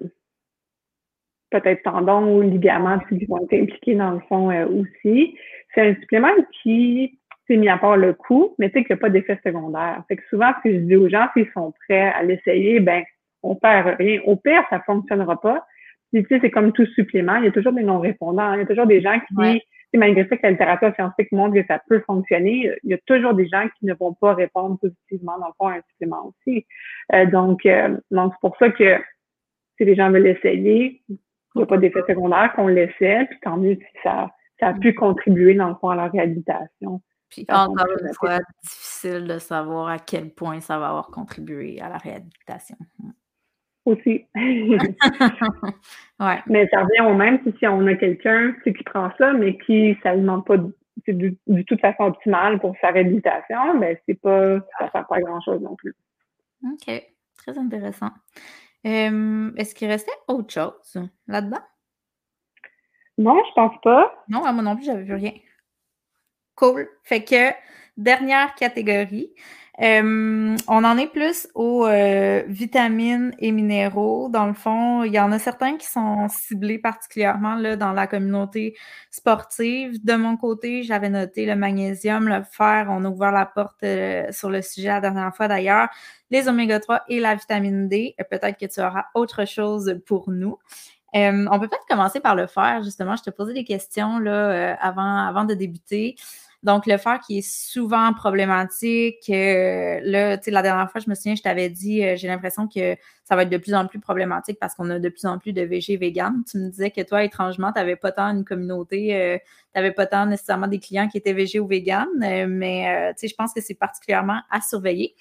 peut-être tendons ou ligaments qui vont être impliqués dans le fond aussi. C'est un supplément qui s'est mis à part le coût, mais tu sais qu'il n'y a pas d'effet secondaire. Fait que souvent, ce que je dis aux gens, s'ils sont prêts à l'essayer, ben on perd rien. Au pire, ça fonctionnera pas. Puis, tu sais, c'est comme tout supplément, il y a toujours des non-répondants. Il y a toujours des gens qui, malgré ça que la littérature scientifique montre que ça peut fonctionner, il y a toujours des gens qui ne vont pas répondre positivement dans le fond à un supplément aussi. Euh, donc, euh, donc c'est pour ça que si les gens veulent l'essayer, il n'y a pas d'effet secondaire qu'on l'essaie, puis tant mieux si ça, ça a pu contribuer dans le fond à la réhabilitation. Puis encore une fois, difficile de savoir à quel point ça va avoir contribué à la réhabilitation. Aussi. [laughs] ouais. Mais ça revient au même si, si on a quelqu'un qui prend ça, mais qui ne s'alimente pas du, du, tout de façon optimale pour sa réhabilitation, ben c'est pas, ça ne sert pas grand-chose non plus. OK. Très intéressant. Est-ce qu'il restait autre chose là-dedans? Non, je pense pas. Non, à moi non plus, j'avais vu rien. Cool. Fait que dernière catégorie. on en est plus aux euh, vitamines et minéraux. Dans le fond, il y en a certains qui sont ciblés particulièrement là, dans la communauté sportive. De mon côté, j'avais noté le magnésium, le fer. On a ouvert la porte euh, sur le sujet la dernière fois d'ailleurs. Les oméga 3 et la vitamine D. Peut-être que tu auras autre chose pour nous. on peut peut-être commencer par le fer, justement. Je te posais des questions là, euh, avant, avant de débuter. Donc, le fer qui est souvent problématique. Euh, là, tu sais, la dernière fois, je me souviens, je t'avais dit, euh, j'ai l'impression que ça va être de plus en plus problématique parce qu'on a de plus en plus de VG vegan. Tu me disais que toi, étrangement, tu n'avais pas tant une communauté, euh, tu n'avais pas tant nécessairement des clients qui étaient VG ou vegan, mais tu sais, je pense que c'est particulièrement à surveiller.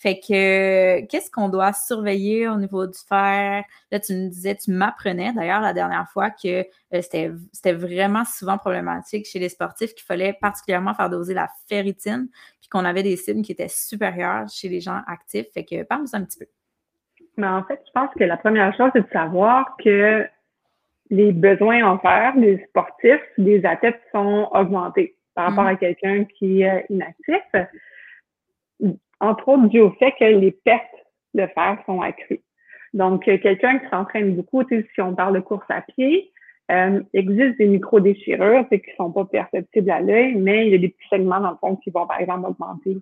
Fait que, qu'est-ce qu'on doit surveiller au niveau du fer? Là, tu me disais, tu m'apprenais d'ailleurs la dernière fois que euh, c'était vraiment souvent problématique chez les sportifs qu'il fallait particulièrement faire doser la ferritine, puis qu'on avait des cibles qui étaient supérieures chez les gens actifs. Fait que, parle-nous un petit peu. Mais en fait, je pense que la première chose, c'est de savoir que les besoins en fer des sportifs, des athlètes sont augmentés par rapport mm. à quelqu'un qui est inactif entre autres dû au fait que les pertes de fer sont accrues. Donc, euh, quelqu'un qui s'entraîne beaucoup, si on parle de course à pied, euh, existe des micro-déchirures qui ne sont pas perceptibles à l'œil, mais il y a des petits segments dans le fond qui vont, par exemple, augmenter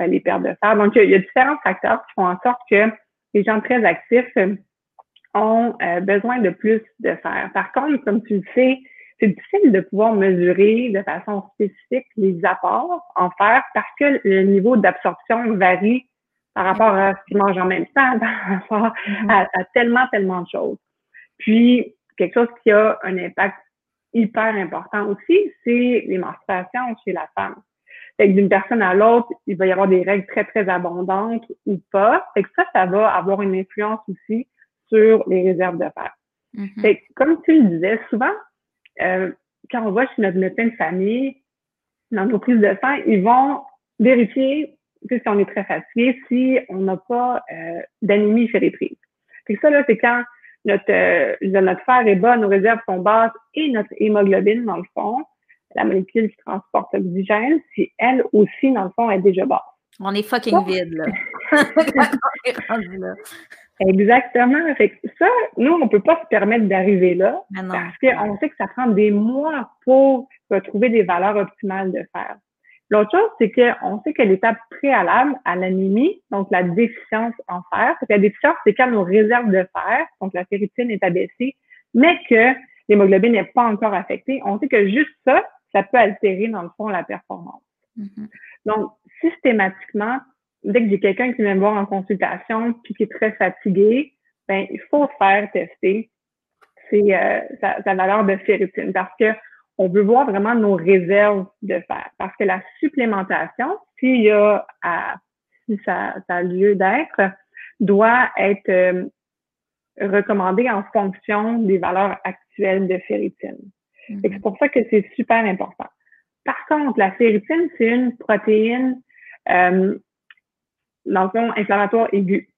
euh, les pertes de fer. Donc, il y, a, différents facteurs qui font en sorte que les gens très actifs ont besoin de plus de fer. Par contre, comme tu le sais, c'est difficile de pouvoir mesurer de façon spécifique les apports en fer parce que le niveau d'absorption varie par rapport à ce qu'ils mangent en même temps, [laughs] par rapport mm-hmm. à, tellement, tellement de choses. Puis, quelque chose qui a un impact hyper important aussi, c'est les menstruations chez la femme. Fait que d'une personne à l'autre, il va y avoir des règles très, très abondantes ou pas. Fait que ça, ça va avoir une influence aussi sur les réserves de fer. Mm-hmm. Fait que, comme tu le disais, souvent, euh, quand on va chez notre médecin de famille, dans nos prises de sang, ils vont vérifier si on est très fatigué, si on n'a pas euh, d'anémie ferritrice. Puis ça, là, c'est quand notre, euh, notre fer est bas, nos réserves sont basses et notre hémoglobine, dans le fond, la molécule qui transporte l'oxygène, si elle aussi, dans le fond, est déjà basse. On est fucking vide, là. [laughs] [laughs] Exactement. Fait ça, nous, on peut pas se permettre d'arriver là parce qu'on sait que ça prend des mois pour trouver des valeurs optimales de fer. L'autre chose, c'est qu'on sait que l'étape préalable à l'anémie, donc la déficience en fer, c'est que la déficience, c'est quand nos réserves de fer, donc la ferritine est abaissée, mais que l'hémoglobine n'est pas encore affectée. On sait que juste ça, ça peut altérer, dans le fond, la performance. Mm-hmm. Donc, systématiquement, dès que j'ai quelqu'un qui vient me voir en consultation puis qui est très fatigué, ben il faut faire tester c'est euh, sa, valeur de ferritine parce que on veut voir vraiment nos réserves de fer. Parce que la supplémentation, s'il y a à, si ça, ça a lieu d'être, doit être euh, recommandée en fonction des valeurs actuelles de ferritine. Mm-hmm. C'est pour ça que c'est super important. Par contre, la ferritine, c'est une protéine euh, dans le fond, inflammatoire aigu.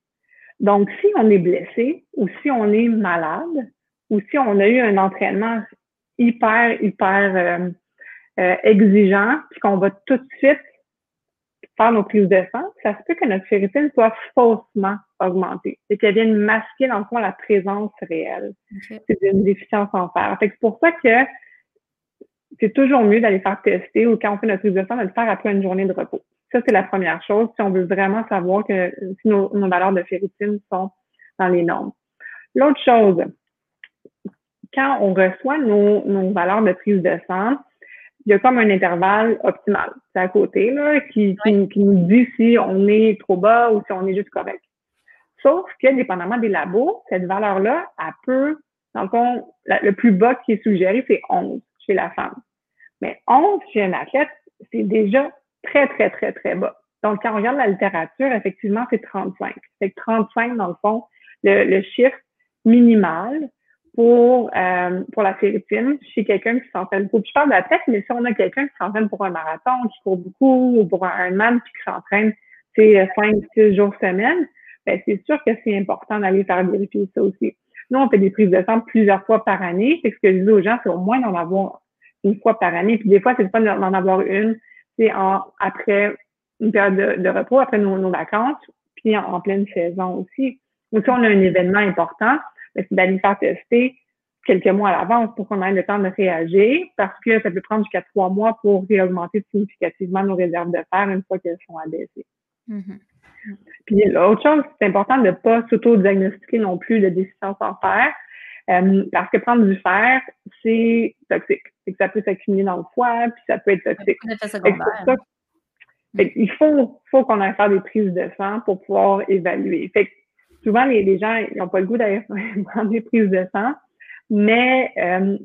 Donc, si on est blessé ou si on est malade ou si on a eu un entraînement hyper, hyper euh, euh, exigeant, puis qu'on va tout de suite faire nos prises de sang, ça se peut que notre ferritine soit faussement augmentée et qu'elle vienne masquer, dans le fond, la présence réelle. C'est une déficience en fer. c'est pour ça que c'est toujours mieux d'aller faire tester ou quand on fait notre prise de sang, de le faire après une journée de repos. Ça, c'est la première chose si on veut vraiment savoir que si nos, valeurs de ferritine sont dans les normes. L'autre chose, quand on reçoit nos, valeurs de prise de sang, il y a comme un intervalle optimal. C'est à côté, là, qui, qui, nous dit si on est trop bas ou si on est juste correct. Sauf que, dépendamment des labos, cette valeur-là, elle peut, dans le fond, le plus bas qui est suggéré, c'est 11 chez la femme. Mais 11 chez un athlète, c'est déjà très, très, très, très bas. Donc, quand on regarde la littérature, effectivement, c'est 35. C'est 35, dans le fond, le, le chiffre minimal pour, euh, pour la ferritine chez quelqu'un qui s'entraîne beaucoup. je parle de la tête, mais si on a quelqu'un qui s'entraîne pour un marathon, qui court beaucoup, ou pour un Ironman, puis qui s'entraîne, c'est 5, 6 jours semaine, ben, c'est sûr que c'est important d'aller faire vérifier ça aussi. Nous, on fait des prises de sang plusieurs fois par année. C'est ce que je dis aux gens, c'est au moins d'en avoir une fois par année. Puis des fois, c'est pas d'en avoir une, c'est en après une période de, repos, après nos, vacances, puis en, pleine saison aussi. Ou si on a un événement important, ben, c'est d'aller faire tester quelques mois à l'avance pour qu'on ait le temps de réagir, parce que ça peut prendre jusqu'à trois mois pour réaugmenter significativement nos réserves de fer une fois qu'elles sont abaissées. Mm-hmm. Puis l'autre chose, c'est important de ne pas s'auto-diagnostiquer non plus de déficience en fer, euh, parce que prendre du fer, c'est toxique. Que ça peut s'accumuler dans le foie, puis ça peut être toxique. il faut, faut qu'on aille faire des prises de sang pour pouvoir évaluer. Fait que souvent, les, gens n'ont pas le goût d'aller [laughs] prendre des prises de sang, mais euh,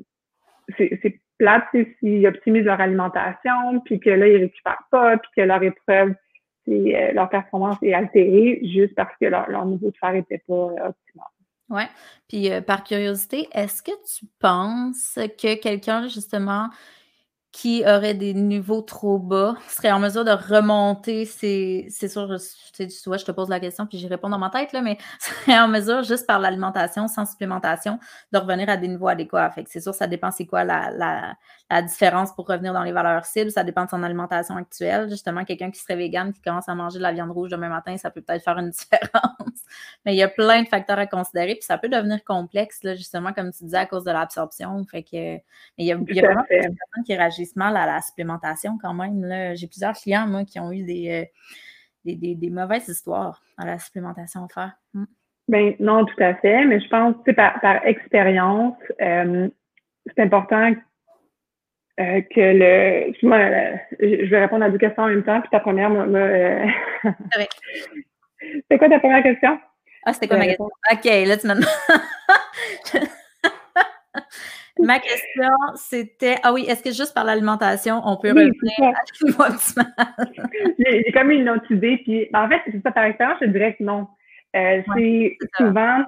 c'est plate s'ils optimisent leur alimentation, puis que là, ils récupèrent pas, puis que leur épreuve euh, leur performance est altérée juste parce que leur, niveau de fer n'était pas euh, optimal. Puis, euh, par curiosité, est-ce que tu penses que quelqu'un, justement, qui aurait des niveaux trop bas serait en mesure de remonter c'est sûr, tu vois, je te pose la question puis j'y réponds dans ma tête, là, mais [laughs] serait en mesure, juste par l'alimentation, sans supplémentation, de revenir à des niveaux adéquats. Fait c'est sûr, ça dépend c'est quoi la, la, la, différence pour revenir dans les valeurs cibles. Ça dépend de son alimentation actuelle. Justement, quelqu'un qui serait vegan, qui commence à manger de la viande rouge demain matin, ça peut peut-être faire une [laughs] différence. mais il y a plein de facteurs à considérer, puis ça peut devenir complexe, là, justement, comme tu disais, à cause de l'absorption. Fait que mais il y a, il y a vraiment des personnes qui réagissent mal à la supplémentation quand même. J'ai plusieurs clients, moi, qui ont eu des, euh, des, mauvaises histoires à la supplémentation à faire. Mm. Ben, non, tout à fait, mais je pense, que par, par expérience, euh, c'est important euh, que le. je vais répondre à deux questions en même temps, puis ta première me. [laughs] C'est quoi ta première question? Ah, c'était quoi ma question? OK, là, tu m'as [laughs] Ma question, c'était Ah oui, est-ce que juste par l'alimentation, on peut revenir à [laughs] [laughs] J'ai comme une autre idée. Puis, ben, en fait, c'est ça par expérience, je dirais que non. Euh, c'est souvent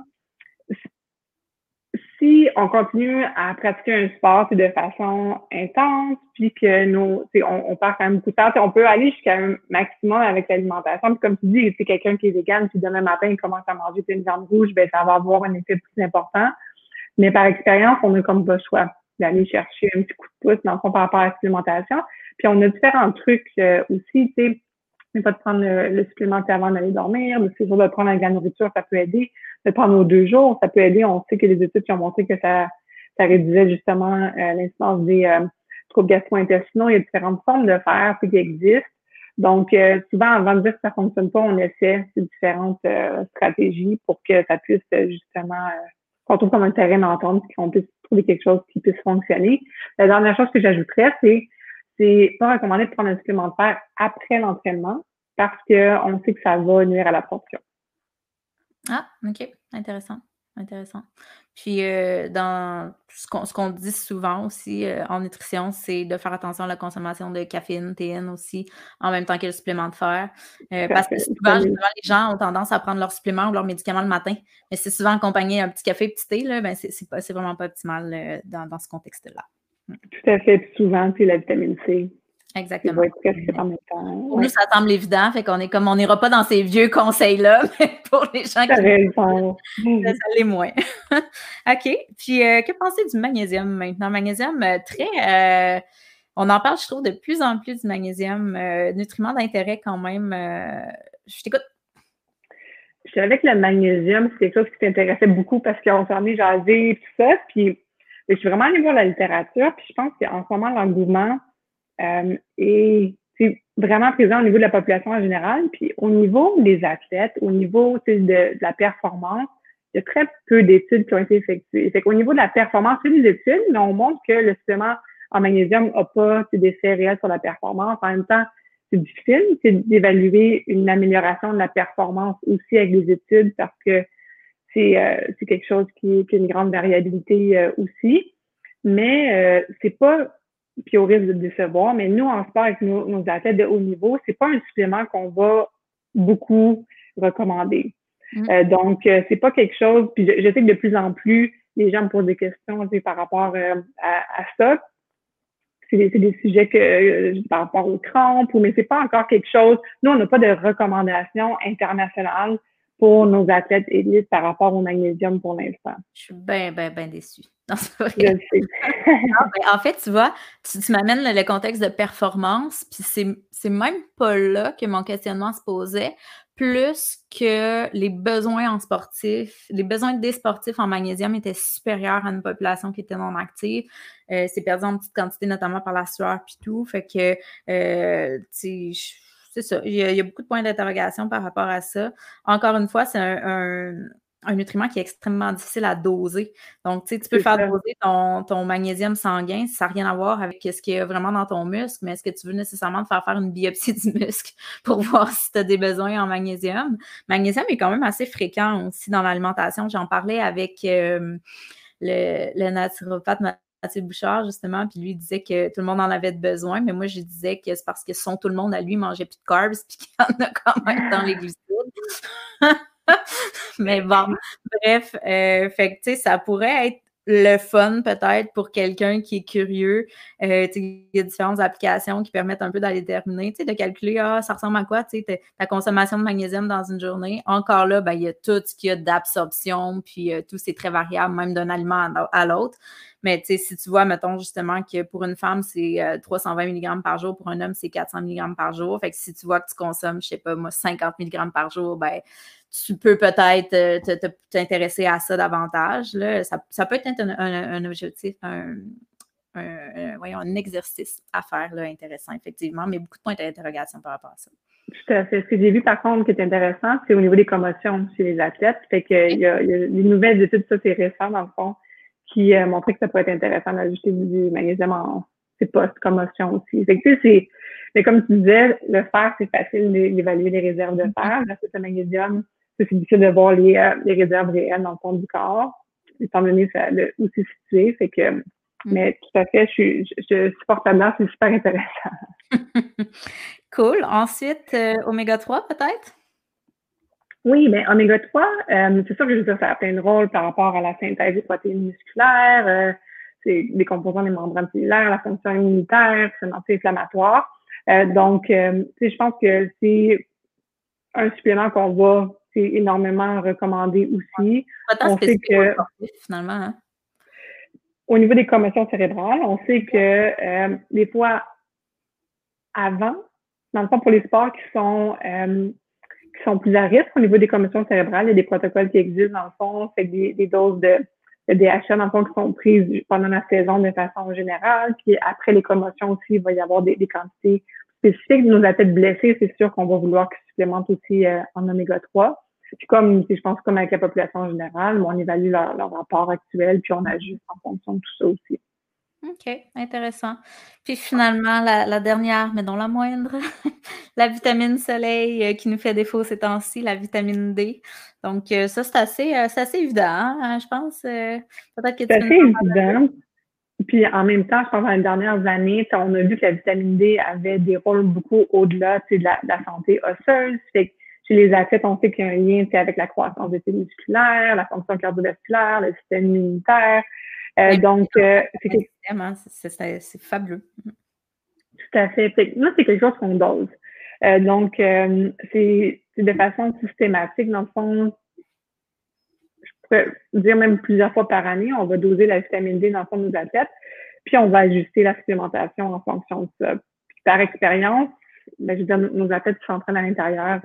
si on continue à pratiquer un sport de façon intense, puis que nous, on, on perd quand même beaucoup de temps, on peut aller jusqu'à un maximum avec l'alimentation. Puis comme tu dis, c'est quelqu'un qui est vegan, puis demain matin, il commence à manger une viande rouge, ben ça va avoir un effet plus important. Mais par expérience, on a comme pas le choix d'aller chercher un petit coup de pouce dans le fond par rapport à la supplémentation. Puis on a différents trucs euh, aussi, tu sais, mais pas de prendre le, supplément avant d'aller dormir, de toujours de prendre avec la nourriture, ça peut aider. De prendre aux deux jours, ça peut aider. On sait que les études qui ont montré que ça, ça réduisait justement euh, l'incidence des euh, troubles gastro-intestinaux. Il y a différentes formes de faire qui existent. Donc, euh, souvent, avant de dire que ça fonctionne pas, on essaie ces différentes stratégies pour que ça puisse justement qu'on trouve comme un terrain d'entente, qu'on puisse trouver quelque chose qui puisse fonctionner. La dernière chose que j'ajouterais, c'est c'est pas recommandé de prendre un supplément de fer après l'entraînement parce qu'on sait que ça va nuire à la l'absorption. Ah, OK. Intéressant. Intéressant. Puis, euh, dans ce qu'on dit souvent aussi euh, en nutrition, c'est de faire attention à la consommation de caféine, théine aussi, en même temps que le supplément de fer. Euh, parce que souvent, les gens ont tendance à prendre leurs suppléments ou leurs médicaments le matin, mais c'est souvent accompagné un petit café, petit thé, là, ben c'est vraiment pas optimal dans, dans, ce contexte-là. Tout à fait. souvent, c'est la vitamine C. Exactement. Pour nous, ça semble évident, fait qu'on est comme on n'ira pas dans ces vieux conseils-là, [laughs] mais pour les gens qui ça l'est moins. [laughs] OK. Puis euh, que penser du magnésium maintenant? Magnésium euh, très euh, on en parle, je trouve, de plus en plus du magnésium, nutriment d'intérêt quand même. je t'écoute. Je savais que le magnésium, c'est quelque chose qui t'intéressait beaucoup parce qu'on s'en est jasé et tout ça. Puis je suis vraiment allée voir la littérature, puis je pense qu'en ce moment, l'engouement euh, et c'est vraiment présent au niveau de la population en général. Puis au niveau des athlètes, au niveau de, de, la performance, il y a très peu d'études qui ont été effectuées. Fait qu'au niveau de la performance, c'est des études, mais on montre que le supplément en magnésium n'a pas d'effet réel sur la performance. En même temps, c'est difficile d'évaluer une amélioration de la performance aussi avec des études parce que c'est euh, quelque chose qui, qui, a une grande variabilité euh, aussi. Mais euh, c'est pas, puis au risque de décevoir, mais nous, en sport avec nos, nos athlètes de haut niveau, c'est pas un supplément qu'on va beaucoup recommander. Mm. Euh, donc, c'est pas quelque chose, puis je, sais que de plus en plus, les gens me posent des questions par rapport à, à ça c'est des, des, sujets que euh, par rapport aux crampes, mais c'est pas encore quelque chose. Nous, on n'a pas de recommandations internationales pour nos athlètes élites par rapport au magnésium pour l'instant. Je suis bien, bien, bien déçue. [laughs] Non, ben, [laughs] en fait, tu vois, tu, m'amènes le, contexte de performance, puis c'est même pas là que mon questionnement se posait plus que les besoins en sportif, les besoins des sportifs en magnésium étaient supérieurs à une population qui était non active. Euh, c'est perdu en petite quantité, notamment par la sueur puis tout. Fait que, euh, c'est ça. Il y, a, beaucoup de points d'interrogation par rapport à ça. Encore une fois, c'est un un nutriment qui est extrêmement difficile à doser. Donc, tu sais, tu peux faire doser ton, magnésium sanguin, ça n'a rien à voir avec ce qu'il y a vraiment dans ton muscle, mais est-ce que tu veux nécessairement te faire faire une biopsie [laughs] du muscle pour voir si tu as des besoins en magnésium? Magnésium est quand même assez fréquent aussi dans l'alimentation. J'en parlais avec euh, le, le naturopathe Mathieu Bouchard, justement, puis lui disait que tout le monde en avait besoin, mais moi, je disais que c'est parce que son tout le monde à lui mangeait plus de carbs, puis qu'il y en a quand même dans les glucides. [laughs] Mais bon, bref, euh, fait que, tu sais, ça pourrait être le fun peut-être pour quelqu'un qui est curieux. Euh, il y a différentes applications qui permettent un peu d'aller déterminer, de calculer ah, ça ressemble à quoi ta consommation de magnésium dans une journée. Encore là, ben, il y a tout ce qu'il y a d'absorption, puis euh, tout c'est très variable, même d'un aliment à, l'autre. Mais si tu vois, mettons justement que pour une femme, c'est 320 mg par jour, pour un homme, c'est 400 mg par jour. Fait que si tu vois que tu consommes, je sais pas, moi, 50 mg par jour, ben tu peux peut-être euh, t'intéresser à ça davantage. Là. Ça, peut être un, objectif, un, voyons, un exercice à faire là, intéressant, effectivement, mais beaucoup de points d'interrogation par rapport à ça. Tout à fait. Ce que j'ai vu, par contre, qui est intéressant, c'est au niveau des commotions chez les athlètes. Fait que il y, a, les nouvelles études, ça, c'est récent, dans le fond, qui euh, montraient que ça peut être intéressant d'ajouter du magnésium en post-commotion aussi. Fait que, mais comme tu disais, le fer, c'est facile d'évaluer les réserves de fer. Là, c'est le magnésium, c'est difficile de voir les, euh, les, réserves réelles dans le fond du corps, étant donné ça, où c'est situé. Fait que, mm. mais tout à fait, je, suis, je, je supporte c'est super intéressant. [laughs] cool. Ensuite, euh, oméga 3 peut-être? Oui, mais oméga 3, euh, c'est sûr que je veux dire, ça a plein de rôles par rapport à la synthèse des protéines musculaires, c'est des composants des membranes cellulaires, la fonction immunitaire, c'est anti-inflammatoire. donc, je pense que c'est un supplément qu'on va c'est énormément recommandé aussi. On sait que finalement. Hein? Au niveau des commotions cérébrales, on sait que euh, des fois avant, dans le fond, pour les sports qui sont euh, qui sont plus à risque au niveau des commotions cérébrales, il y a des protocoles qui existent dans le fond, fait des, des doses de, de DHA dans le fond qui sont prises pendant la saison de façon générale. Puis après les commotions aussi, il va y avoir des, des quantités spécifiques de nos athlètes blessés. C'est sûr qu'on va vouloir qu'ils supplémentent aussi euh, en oméga 3. Puis comme, je pense, comme avec la population en général, on évalue leur, rapport actuel, puis on ajuste en fonction de tout ça aussi. OK, intéressant. Puis finalement, la, dernière, mais non la moindre, [laughs] la vitamine soleil euh, qui nous fait défaut ces temps-ci, la vitamine D. Donc, euh, ça, c'est assez, euh, assez évident, hein, je pense. Peut-être que C'est assez évident. Puis en même temps, je pense dans les dernières années, on a vu que la vitamine D avait des rôles beaucoup au-delà de la, de la santé osseuse. Fait chez les athlètes, on sait qu'il y a un lien avec la croissance des cellules musculaires, la fonction cardiovasculaire, le système immunitaire. Euh, donc, euh, hein, c'est fabuleux. Tout à fait. Moi, c'est quelque chose qu'on dose. Euh, donc, c'est de façon systématique, dans le fond, je pourrais dire même plusieurs fois par année, on va doser la vitamine D dans le fond de nos athlètes, puis on va ajuster la supplémentation en fonction de ça. par expérience, ben, je veux dire, nos athlètes qui s'entraînent à l'intérieur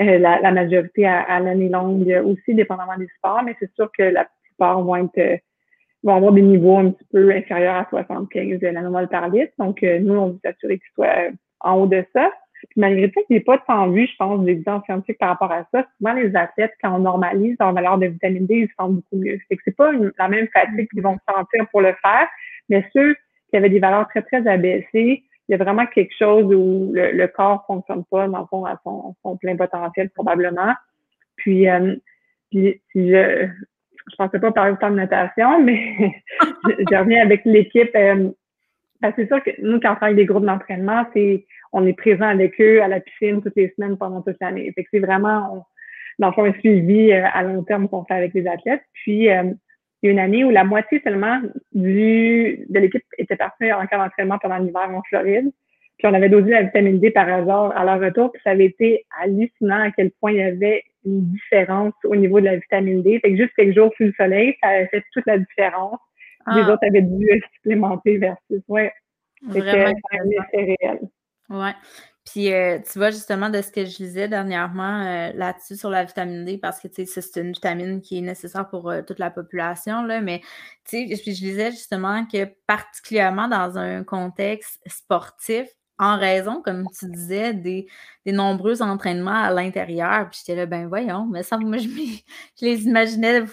euh, la, majorité à, l'année longue aussi, dépendamment des sports, mais c'est sûr que la plupart vont être euh, vont avoir des niveaux un petit peu inférieurs à 75 nanomol par litre. Donc, euh, nous, on veut s'assurer qu'ils soient en haut de ça. Puis malgré tout, il n'y a pas tant vu, je pense, d'évidence scientifique par rapport à ça. Souvent, les athlètes, quand on normalise leur valeur de vitamine D, ils se sentent beaucoup mieux. C'est que c'est pas la même fatigue qu'ils vont sentir pour le faire, mais ceux qui avait des valeurs très, très abaissées, il y a vraiment quelque chose où le, corps fonctionne pas, dans le fond, à son, plein potentiel, probablement. Puis, euh, puis si je, je pensais pas parler autant de natation, [laughs] mais je, reviens avec l'équipe. Euh, c'est sûr que nous, quand on travaille des groupes d'entraînement, c'est on est présent avec eux à la piscine toutes les semaines pendant toute l'année. Fait que c'est vraiment, dans le fond, un suivi euh, à long terme qu'on fait avec les athlètes. Puis, euh, il y a une année où la moitié seulement du, de l'équipe était partie en camp d'entraînement pendant l'hiver en Floride. Puis on avait dosé la vitamine D par hasard à leur retour, puis ça avait été hallucinant à quel point il y avait une différence au niveau de la vitamine D. Fait que juste quelques jours sous le soleil, ça avait fait toute la différence. Les ah. autres avaient dû supplémenter versus, ouais. C'est réel. Ouais. Puis euh, tu vois justement de ce que je disais dernièrement euh, là-dessus sur la vitamine D, parce que c'est une vitamine qui est nécessaire pour euh, toute la population, là, mais je, je disais justement que particulièrement dans un contexte sportif, en raison, comme tu disais, des, nombreux entraînements à l'intérieur. Puis j'étais là, ben voyons, mais ça, moi, je, je les imaginais,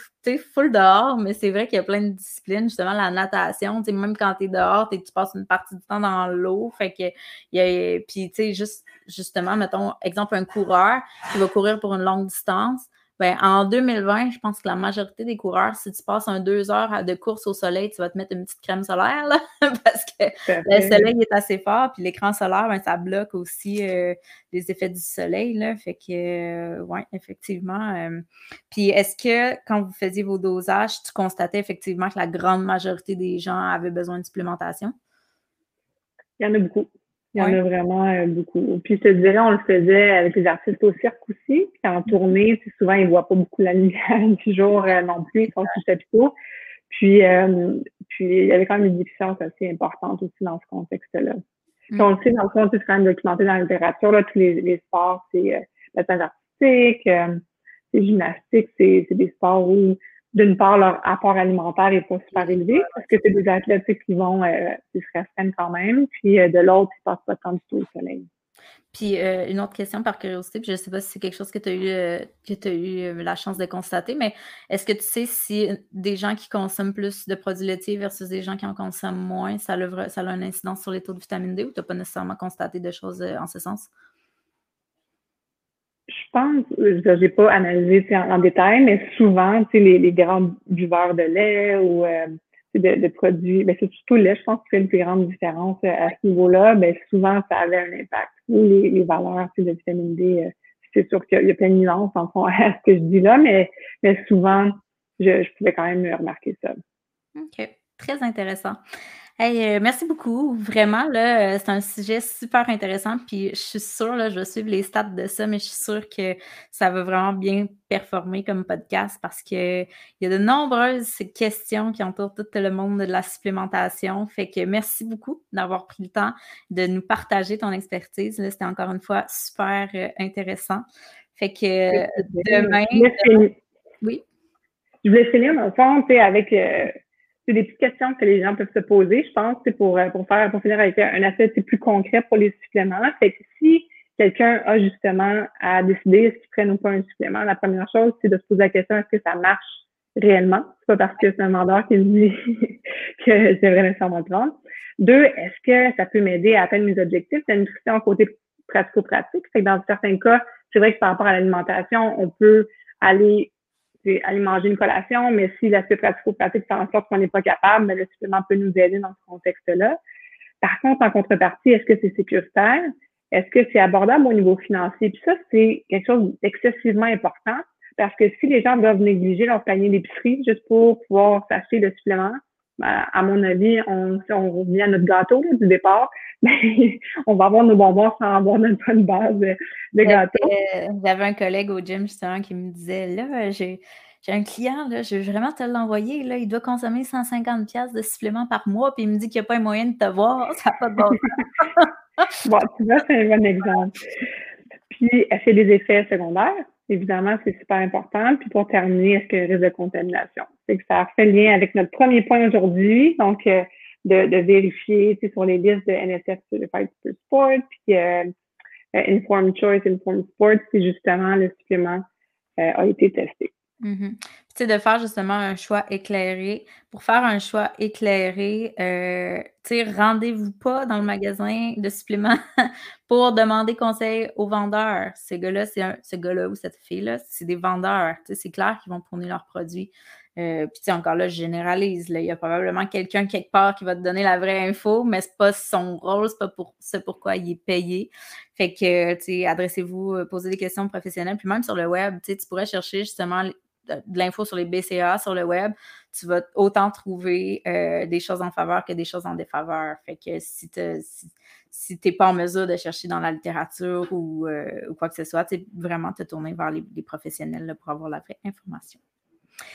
full dehors, mais c'est vrai qu'il y a plein de disciplines, justement, la natation, tu sais, même quand tu es dehors, tu passes une partie du temps dans l'eau, fait que, y a, puis tu sais, juste, justement, mettons, exemple, un coureur qui va courir pour une longue distance, ben, en 2020, je pense que la majorité des coureurs, si tu passes un deux heures de course au soleil, tu vas te mettre une petite crème solaire, là, [laughs] parce que le soleil est assez fort, puis l'écran solaire, ben, ça bloque aussi euh, les effets du soleil, là, fait que, euh, oui, effectivement. Euh, puis est-ce que, quand vous faisiez vos dosages, tu constatais effectivement que la grande majorité des gens avaient besoin de supplémentation? Il y en a beaucoup. Il y en a vraiment euh, beaucoup. Puis je te dirais, on le faisait avec les artistes au cirque aussi. Puis en tournée, souvent, ils voient pas beaucoup la lumière [laughs] du jour euh, non plus, ils sont sous chapiteau. Puis, euh, puis il y avait quand même une déficience assez importante aussi dans ce contexte-là. Mm. On le sait, dans le fond, c'est quand même documenté dans la littérature, là, tous les, les sports, c'est euh, la artistique, c'est gymnastique, c'est des sports où d'une part, leur apport alimentaire n'est pas super élevé parce que c'est des athlètes qui vont, euh, se restreignent quand même. Puis euh, de l'autre, ils passent pas tant du tout au soleil. Puis euh, une autre question par curiosité, puis je ne sais pas si c'est quelque chose que tu as eu que tu as eu la chance de constater, mais est-ce que tu sais si des gens qui consomment plus de produits laitiers versus des gens qui en consomment moins, ça a, ça a une incidence sur les taux de vitamine D ou tu n'as pas nécessairement constaté de choses en ce sens? Je pense, je n'ai pas analysé en, détail, mais souvent, les, les grands buveurs de lait ou euh, de, produits, ben, c'est surtout le lait, je pense, qui fait une plus grande différence euh, à ce niveau-là. Ben, souvent, ça avait un impact. Les, les valeurs de vitamine D, euh, c'est sûr qu'il y, a plein de nuances en fond [laughs] à ce que je dis là, mais, mais souvent, je, je pouvais quand même remarquer ça. OK. Très intéressant. Hey, euh, merci beaucoup. Vraiment, là, euh, c'est un sujet super intéressant. Puis je suis sûre, là, je vais suivre les stats de ça, mais je suis sûre que ça va vraiment bien performer comme podcast parce qu'il y a de nombreuses questions qui entourent tout le monde de la supplémentation. Fait que merci beaucoup d'avoir pris le temps de nous partager ton expertise. C'était encore une fois super euh, intéressant. Fait que demain. Oui. Je voulais finir, dans le fond, avec c'est des petites questions que les gens peuvent se poser, je pense, c'est pour, euh, pour faire, pour finir avec un aspect plus concret pour les suppléments. Fait que si quelqu'un a justement à décider est-ce qu'il prenne ou pas un supplément, la première chose, c'est de se poser la question est-ce que ça marche réellement? C'est pas parce que c'est un vendeur qui me dit [laughs] que c'est vrai nécessairement le prendre. Deux, est-ce que ça peut m'aider à atteindre mes objectifs? C'est une question côté pratico-pratique. Fait que dans certains cas, c'est vrai que par rapport à l'alimentation, on peut aller aller manger une collation, mais si l'aspect pratico-pratique fait en sorte qu'on n'est pas capable, mais le supplément peut nous aider dans ce contexte-là. Par contre, en contrepartie, est-ce que c'est sécuritaire? Est-ce que c'est abordable au niveau financier? Puis ça, c'est quelque chose d'excessivement important parce que si les gens doivent négliger leur panier d'épicerie juste pour pouvoir s'acheter le supplément, à mon avis, on, si on revient à notre gâteau du départ, [laughs] ben, on va avoir nos bonbons sans avoir notre bonne base de, gâteau. J'avais un collègue au gym justement qui me disait là, j'ai un client, là, je veux vraiment te l'envoyer. Là, il doit consommer 150 pièces de supplément par mois, puis il me dit qu'il n'y a pas un moyen de te voir. [laughs] Ça n'a pas de bon sens. [laughs] bon, tu vois, c'est un bon exemple. Puis, est-ce qu'il y a des effets secondaires? Évidemment, c'est super important. Puis pour terminer, est-ce qu'il y a un risque de contamination? C'est que ça fait lien avec notre premier point aujourd'hui, donc euh, de, vérifier sur les listes de NSF Certified Super Sport, puis euh, euh, Informed Choice, Informed Sport, si justement le supplément a été testé. Tu sais, de faire justement un choix éclairé. Pour faire un choix éclairé, tu rendez-vous pas dans le magasin de suppléments [laughs] pour demander conseil aux vendeurs. Ces gars-là, c'est ce gars-là ou cette fille-là, c'est des vendeurs. Tu c'est clair qu'ils vont prôner leurs produits. Euh, puis, tu encore là, je généralise. Là. Il y a probablement quelqu'un quelque part qui va te donner la vraie info, mais c'est pas son rôle, c'est pas pour ce pourquoi il est payé. Fait que, tu sais, adressez-vous, euh, posez des questions professionnelles. Puis même sur le web, tu tu pourrais chercher justement de l'info sur les BCA sur le web, tu vas autant trouver euh, des choses en faveur que des choses en défaveur. Fait que si tu si, n'es pas en mesure de chercher dans la littérature ou, quoi que ce soit, tu vraiment te tourner vers les, professionnels pour avoir la vraie information.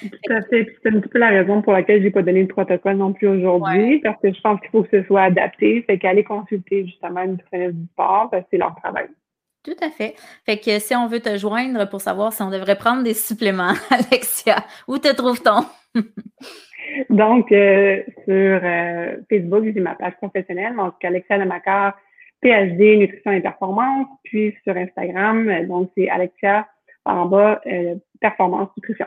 Tout à fait. c'est un petit peu la raison pour laquelle je n'ai pas donné le protocole non plus aujourd'hui, parce que je pense qu'il faut que ce soit adapté. Fait qu'aller consulter justement une nutritionniste du sport, ben, c'est leur travail. Tout à fait. Fait que si on veut te joindre pour savoir si on devrait prendre des suppléments, [laughs] Alexia, où te trouve-t-on? [laughs] donc, euh, sur euh, Facebook, j'ai ma page professionnelle, donc Alexia Lemacar, PhD, Nutrition et Performance. Puis sur Instagram, euh, donc c'est Alexia en bas, Performance Nutrition.